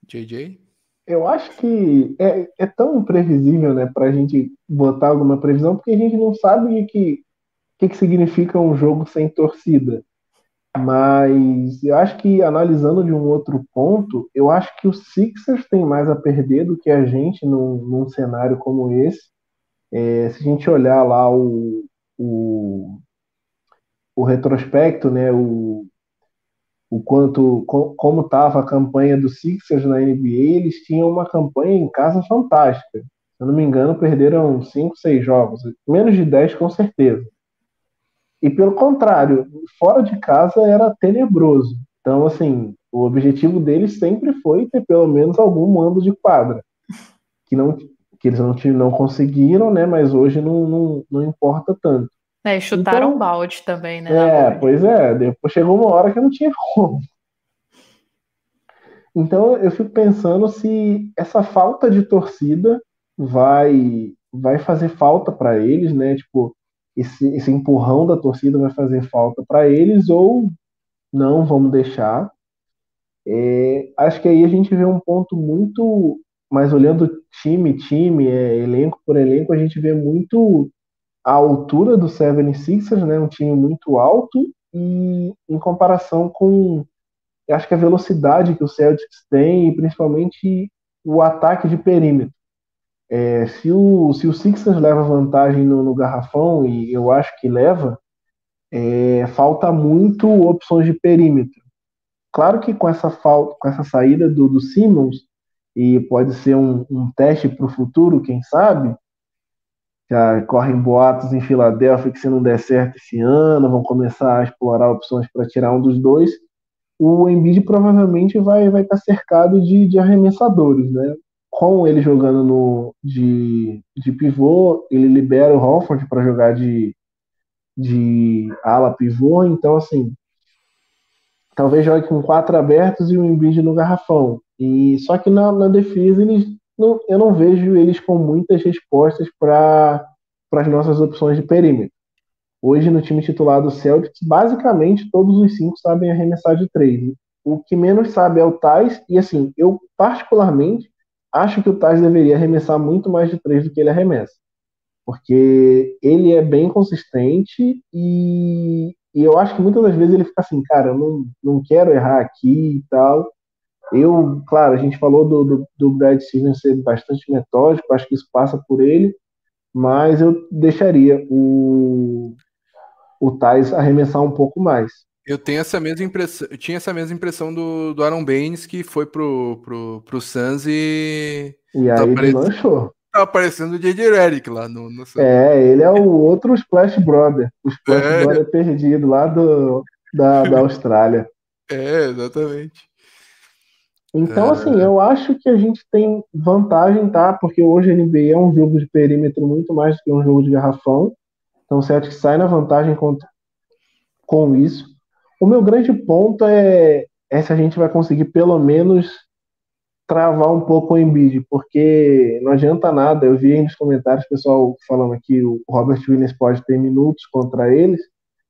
JJ? Eu acho que é, é tão imprevisível, né, pra gente botar alguma previsão, porque a gente não sabe o que, que, que significa um jogo sem torcida. Mas eu acho que analisando de um outro ponto, eu acho que os Sixers têm mais a perder do que a gente num, num cenário como esse. É, se a gente olhar lá o, o, o retrospecto, né, o, o quanto como estava a campanha dos Sixers na NBA, eles tinham uma campanha em casa fantástica. Se eu não me engano, perderam 5, 6 jogos, menos de 10 com certeza. E pelo contrário, fora de casa era tenebroso. Então, assim, o objetivo deles sempre foi ter pelo menos algum mando de quadra. Que, não, que eles não, não conseguiram, né? Mas hoje não, não, não importa tanto. É, chutaram então, balde também, né? É, pois é. Depois chegou uma hora que não tinha como. Então eu fico pensando se essa falta de torcida vai vai fazer falta para eles, né? Tipo, esse, esse empurrão da torcida vai fazer falta para eles ou não, vamos deixar. É, acho que aí a gente vê um ponto muito, mas olhando time, time, é, elenco por elenco, a gente vê muito a altura do 76ers, né? Um time muito alto e em comparação com acho que a velocidade que o Celtics tem e principalmente o ataque de perímetro. É, se, o, se o Sixers leva vantagem no, no garrafão, e eu acho que leva, é, falta muito opções de perímetro. Claro que com essa falta, com essa saída do, do Simmons, e pode ser um, um teste para o futuro, quem sabe, já correm boatos em Filadélfia que se não der certo esse ano, vão começar a explorar opções para tirar um dos dois o Embiid provavelmente vai vai estar tá cercado de, de arremessadores, né? Com ele jogando no de, de pivô, ele libera o Horford para jogar de, de ala pivô, então assim, talvez jogue com quatro abertos e o Embiid no garrafão. E só que na, na defesa eles não, eu não vejo eles com muitas respostas para as nossas opções de perímetro. Hoje, no time titular do Celtics, basicamente todos os cinco sabem arremessar de três. O que menos sabe é o Tais, e assim, eu particularmente acho que o Tais deveria arremessar muito mais de três do que ele arremessa. Porque ele é bem consistente e, e eu acho que muitas das vezes ele fica assim, cara, eu não, não quero errar aqui e tal. Eu, claro, a gente falou do, do, do Brad Stevens ser bastante metódico, acho que isso passa por ele, mas eu deixaria o, o Tais arremessar um pouco mais. Eu tenho essa mesma impressão, eu tinha essa mesma impressão do, do Aaron Baines que foi pro, pro, pro Suns e. E tá aí ele lançou. Tá aparecendo o J.J. Redick lá no, no Suns. É, ele é o outro Splash Brother. O Splash é. Brother perdido lá do, da, da Austrália. É, exatamente. Então, é... assim, eu acho que a gente tem vantagem, tá? Porque hoje a NBA é um jogo de perímetro muito mais do que um jogo de garrafão. Então o Celtic sai na vantagem com, com isso. O meu grande ponto é, é se a gente vai conseguir pelo menos travar um pouco o Embiid, porque não adianta nada. Eu vi aí nos comentários o pessoal falando que o Robert Williams pode ter minutos contra eles,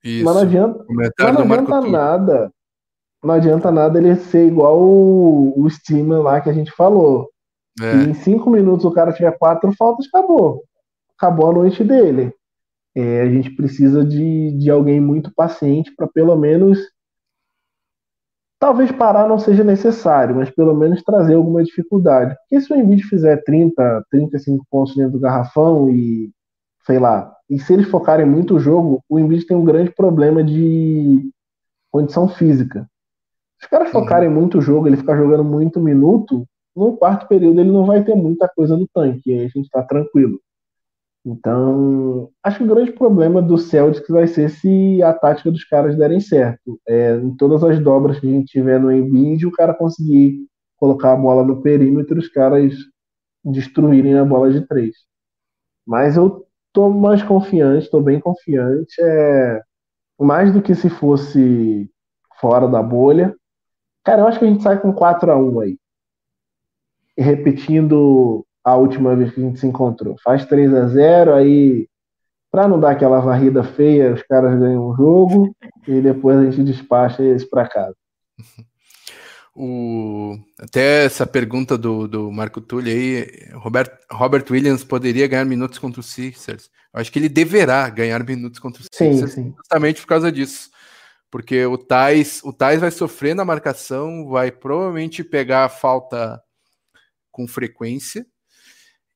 Isso. mas não adianta, mas não adianta nada. Não adianta nada ele ser igual o, o Steamer lá que a gente falou. É. em cinco minutos o cara tiver quatro faltas, acabou. Acabou a noite dele. É, a gente precisa de, de alguém muito paciente para pelo menos. Talvez parar não seja necessário, mas pelo menos trazer alguma dificuldade. Porque se o Embiid fizer 30, 35 pontos dentro do garrafão e, sei lá, e se eles focarem muito o jogo, o Embiid tem um grande problema de condição física. Se os caras uhum. focarem muito o jogo, ele ficar jogando muito minuto, no quarto período ele não vai ter muita coisa no tanque, e aí a gente está tranquilo. Então, acho que o grande problema do Celtics vai ser se a tática dos caras derem certo. É, em todas as dobras que a gente tiver no Embiid, o cara conseguir colocar a bola no perímetro, os caras destruírem a bola de três. Mas eu tô mais confiante, tô bem confiante. É mais do que se fosse fora da bolha. Cara, eu acho que a gente sai com 4 a 1 aí. E repetindo a última vez que a gente se encontrou. Faz 3 a 0 aí, para não dar aquela varrida feia, os caras ganham o jogo e depois a gente despacha eles para casa. O, até essa pergunta do, do Marco Tulli aí, Robert, Robert Williams poderia ganhar minutos contra os Sixers. Eu acho que ele deverá ganhar minutos contra os sim, Sixers sim. justamente por causa disso. Porque o Tais, o Tais vai sofrer na marcação, vai provavelmente pegar a falta com frequência.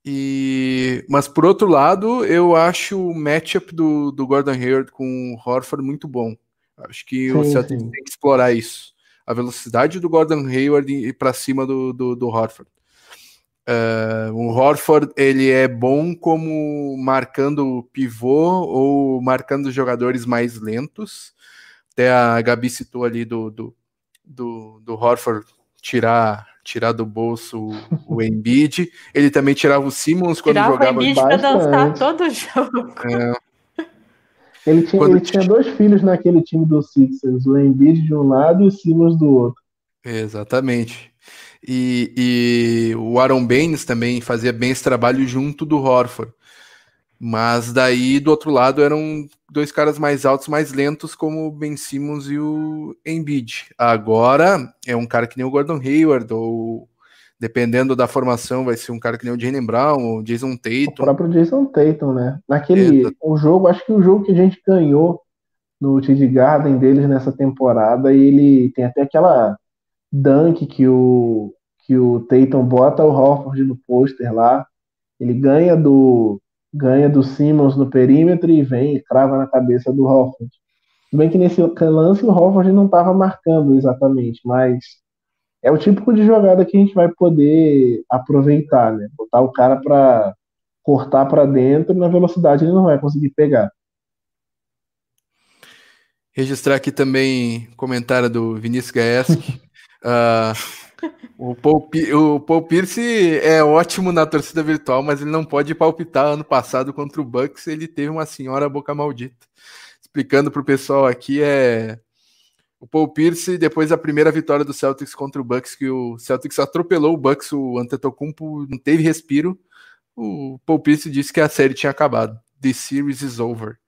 E, mas por outro lado, eu acho o matchup do, do Gordon Hayward com o Horford muito bom. Acho que sim, o Celtics tem que explorar isso. A velocidade do Gordon Hayward para cima do, do, do Horford. Uh, o Horford ele é bom como marcando pivô ou marcando jogadores mais lentos. Até a Gabi citou ali do, do, do, do Horford tirar tirar do bolso o, Embiid. Ele também tirava o Simmons quando tirava jogava. o Embiid para dançar todo jogo. É. Ele, tinha, ele tinha dois filhos naquele time do Sixers, o Embiid de um lado e o Simmons do outro. Exatamente. E, e o Aaron Baines também fazia bem esse trabalho junto do Horford. Mas daí, do outro lado, eram dois caras mais altos, mais lentos, como o Ben Simmons e o Embiid. Agora, é um cara que nem o Gordon Hayward, ou dependendo da formação, vai ser um cara que nem o Jalen Brown, o Jason Tatum. O próprio Jason Tatum, né? Naquele o jogo, acho que o jogo que a gente ganhou no TD Garden deles nessa temporada, ele tem até aquela dunk que o, que o Tatum bota o Horford no pôster lá. Ele ganha do ganha do Simmons no perímetro e vem e crava na cabeça do Horford. Tudo bem que nesse lance o Horford não estava marcando exatamente, mas é o típico de jogada que a gente vai poder aproveitar, né? Botar o cara para cortar para dentro e na velocidade ele não vai conseguir pegar. Registrar aqui também comentário do Vinícius Gaeski. Uh, o, Paul, o Paul Pierce é ótimo na torcida virtual, mas ele não pode palpitar. Ano passado contra o Bucks, ele teve uma senhora boca maldita. Explicando para o pessoal aqui, é o Paul Pierce, depois da primeira vitória do Celtics contra o Bucks, que o Celtics atropelou o Bucks, o Antetokounmpo não teve respiro. O Paul Pierce disse que a série tinha acabado. The series is over.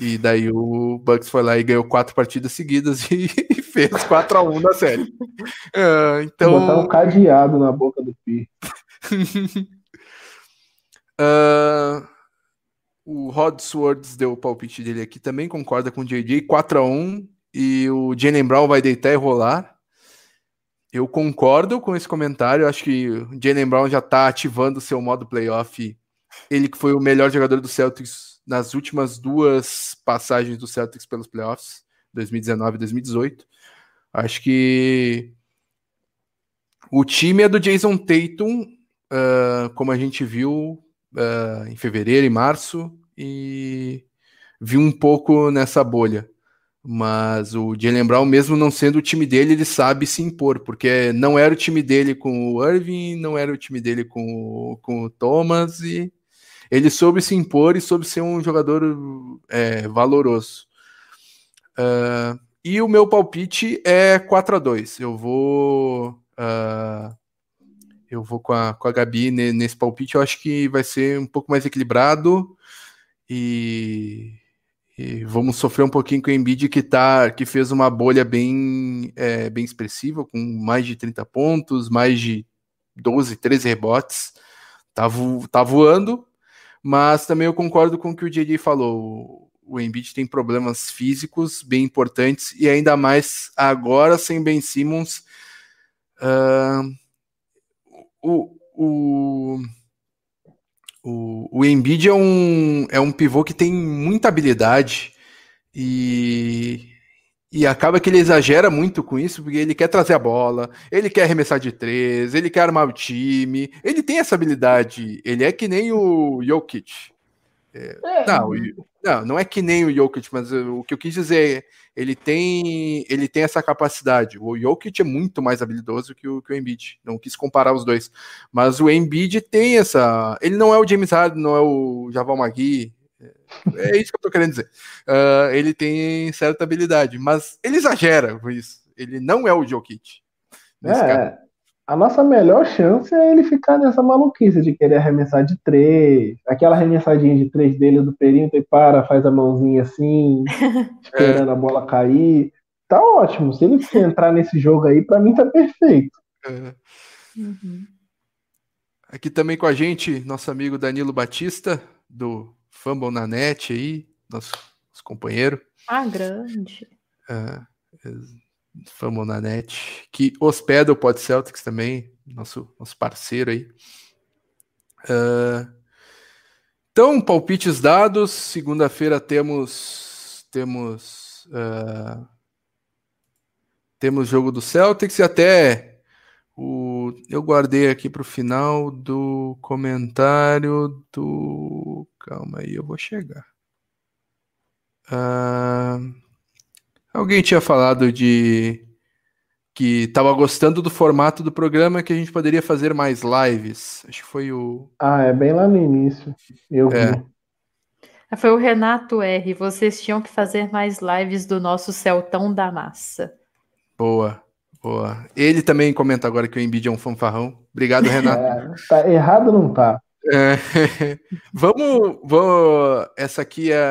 E daí o Bucks foi lá e ganhou quatro partidas seguidas e, fez 4 a 1 na série. Uh, então... Vou botar um cadeado na boca do Pi. uh, o Rod Swords deu o palpite dele aqui também, concorda com o JJ, 4 a 1 e o Jalen Brown vai deitar e rolar. Eu concordo com esse comentário, acho que o Jalen Brown já está ativando o seu modo playoff. Ele que foi o melhor jogador do Celtics nas últimas duas passagens do Celtics pelos playoffs, 2019 e 2018. Acho que o time é do Jason Tatum, uh, como a gente viu uh, em fevereiro e março, e viu um pouco nessa bolha. Mas o Jalen Brown, mesmo não sendo o time dele, ele sabe se impor, porque não era o time dele com o Irving, não era o time dele com o, com o Thomas, e ele soube se impor e soube ser um jogador é, valoroso. Uh, e o meu palpite é 4 a 2 Eu vou. Uh, eu vou com a, com a Gabi nesse palpite. Eu acho que vai ser um pouco mais equilibrado. E, e vamos sofrer um pouquinho com o Embiid que, tá, que fez uma bolha bem, é, bem expressiva, com mais de 30 pontos, mais de 12, 13 rebotes. Tá, vo, tá voando, mas também eu concordo com o que o JJ falou. O Embiid tem problemas físicos bem importantes e ainda mais agora sem Ben Simmons. Uh, o, o, o, o Embiid é um, é um pivô que tem muita habilidade e, e acaba que ele exagera muito com isso, porque ele quer trazer a bola, ele quer arremessar de três, ele quer armar o time, ele tem essa habilidade, ele é que nem o Jokic. É, é. Não, não, não é que nem o Jokic, mas o que eu quis dizer é ele tem, ele tem essa capacidade. O Jokic é muito mais habilidoso que o, que o Embiid. Não quis comparar os dois. Mas o Embiid tem essa. Ele não é o James Harden, não é o Javal Magui, é isso que eu tô querendo dizer. Uh, ele tem certa habilidade, mas ele exagera com isso. Ele não é o Jokic. É, a nossa melhor chance é ele ficar nessa maluquice de querer arremessar de três, aquela arremessadinha de três dele do perímetro e para, faz a mãozinha assim, esperando é. a bola cair. Tá ótimo. Se ele entrar nesse jogo aí, para mim tá perfeito. É. Uhum. Aqui também com a gente, nosso amigo Danilo Batista, do Fumble na net aí, nosso, nosso companheiro. Ah, grande. Uh, Fumble na net, que hospeda o Pod Celtics também, nosso, nosso parceiro aí. Uh, então, palpites dados. Segunda-feira temos temos uh, temos jogo do Celtics e até o eu, eu guardei aqui para o final do comentário do. Calma aí, eu vou chegar. Uh, alguém tinha falado de que estava gostando do formato do programa que a gente poderia fazer mais lives. Acho que foi o. Ah, é bem lá no início. Eu é. vi. Foi o Renato R. Vocês tinham que fazer mais lives do nosso Celtão da Massa. Boa, boa. Ele também comenta agora que o Embiid é um fanfarrão. Obrigado, Renato. É, tá errado não tá. É, vamos, vamos. Essa aqui é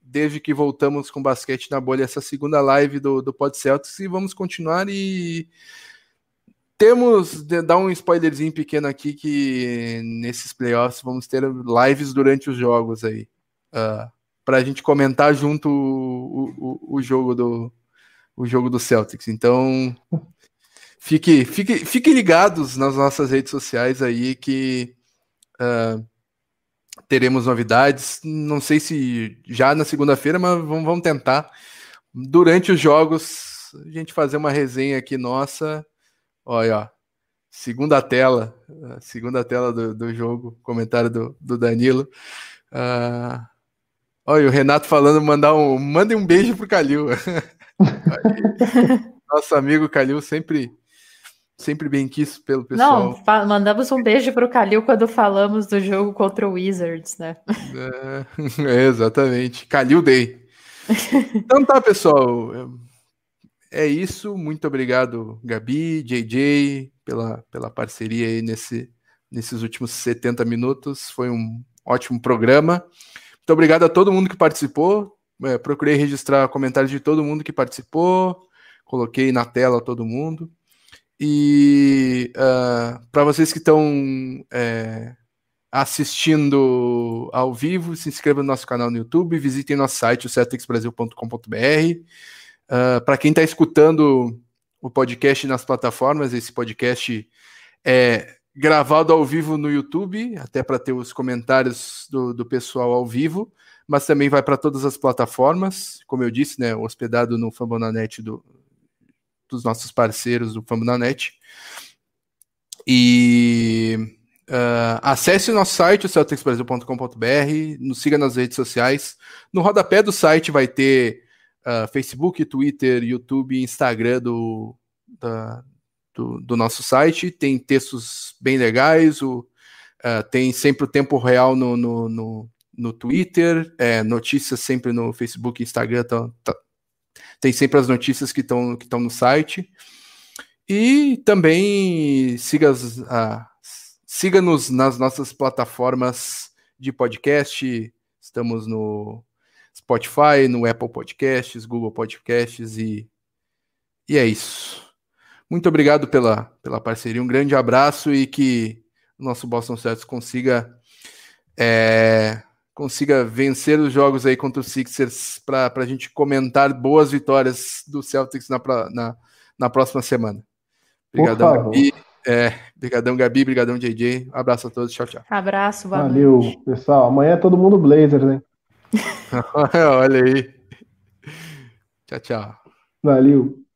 desde que voltamos com basquete na bolha, essa segunda live do, do Pod Celtics e vamos continuar e temos, dar um spoilerzinho pequeno aqui, que nesses playoffs vamos ter lives durante os jogos aí, uh, ah, para a gente comentar junto o, o, o, jogo do o jogo do Celtics. Então, fique, fique, fiquem ligados nas nossas redes sociais aí que uh, teremos novidades. Não sei se já na segunda-feira, mas vamos, vamos tentar. Durante os jogos, a gente fazer uma resenha aqui nossa. Olha, ó, segunda tela, segunda tela do, do jogo, comentário do, do Danilo. Uh, olha, o Renato falando, mandar um, mandem um beijo pro Calil. Nosso amigo Calil sempre sempre bem quis pelo pessoal. Não, mandamos um beijo para o Calil quando falamos do jogo contra o Wizards, né? É, é, exatamente. Calil Day. então tá, pessoal. É isso. Muito obrigado, Gabi, JJ, pela, pela parceria aí nesse, nesses últimos 70 minutos. Foi um ótimo programa. Muito obrigado a todo mundo que participou. É, procurei registrar comentários de todo mundo que participou. Coloquei na tela todo mundo. E uh, ah, para vocês que estão é, assistindo ao vivo, se inscrevam no nosso canal no YouTube, visitem nosso site, o. Uh, ah, para quem está escutando o podcast nas plataformas, esse podcast é gravado ao vivo no YouTube, até para ter os comentários do, do pessoal ao vivo, mas também vai para todas as plataformas, como eu disse, né, hospedado no Fambonanet do, dos nossos parceiros do Fambonanet. E uh, acesse o nosso site, o celticsbrasil.com.br, nos siga nas redes sociais. No rodapé do site vai ter uh, Facebook, Twitter, YouTube, Instagram do, da, do, do, nosso site. Tem textos bem legais, o, uh, tem sempre o tempo real no, no, no, no Twitter, é, notícias sempre no Facebook Instagram, tá, tá, tem sempre as notícias que estão que no site. E também siga-nos siga nas nossas plataformas de podcast. Estamos no Spotify, no Apple Podcasts, Google Podcasts e, e é isso. Muito obrigado pela, pela parceria, um grande abraço e que o nosso Boston Celtics consiga é, consiga vencer os jogos aí contra o Sixers para a gente comentar boas vitórias do Celtics na, na, na próxima semana. Obrigadão, Gabi. É, brigadão, Gabi. Brigadão, JJ. Abraço a todos. Tchau, tchau. Abraço, Valeu, noite. pessoal. Amanhã é todo mundo Blazers, hein? Olha aí. Tchau, tchau. Valeu.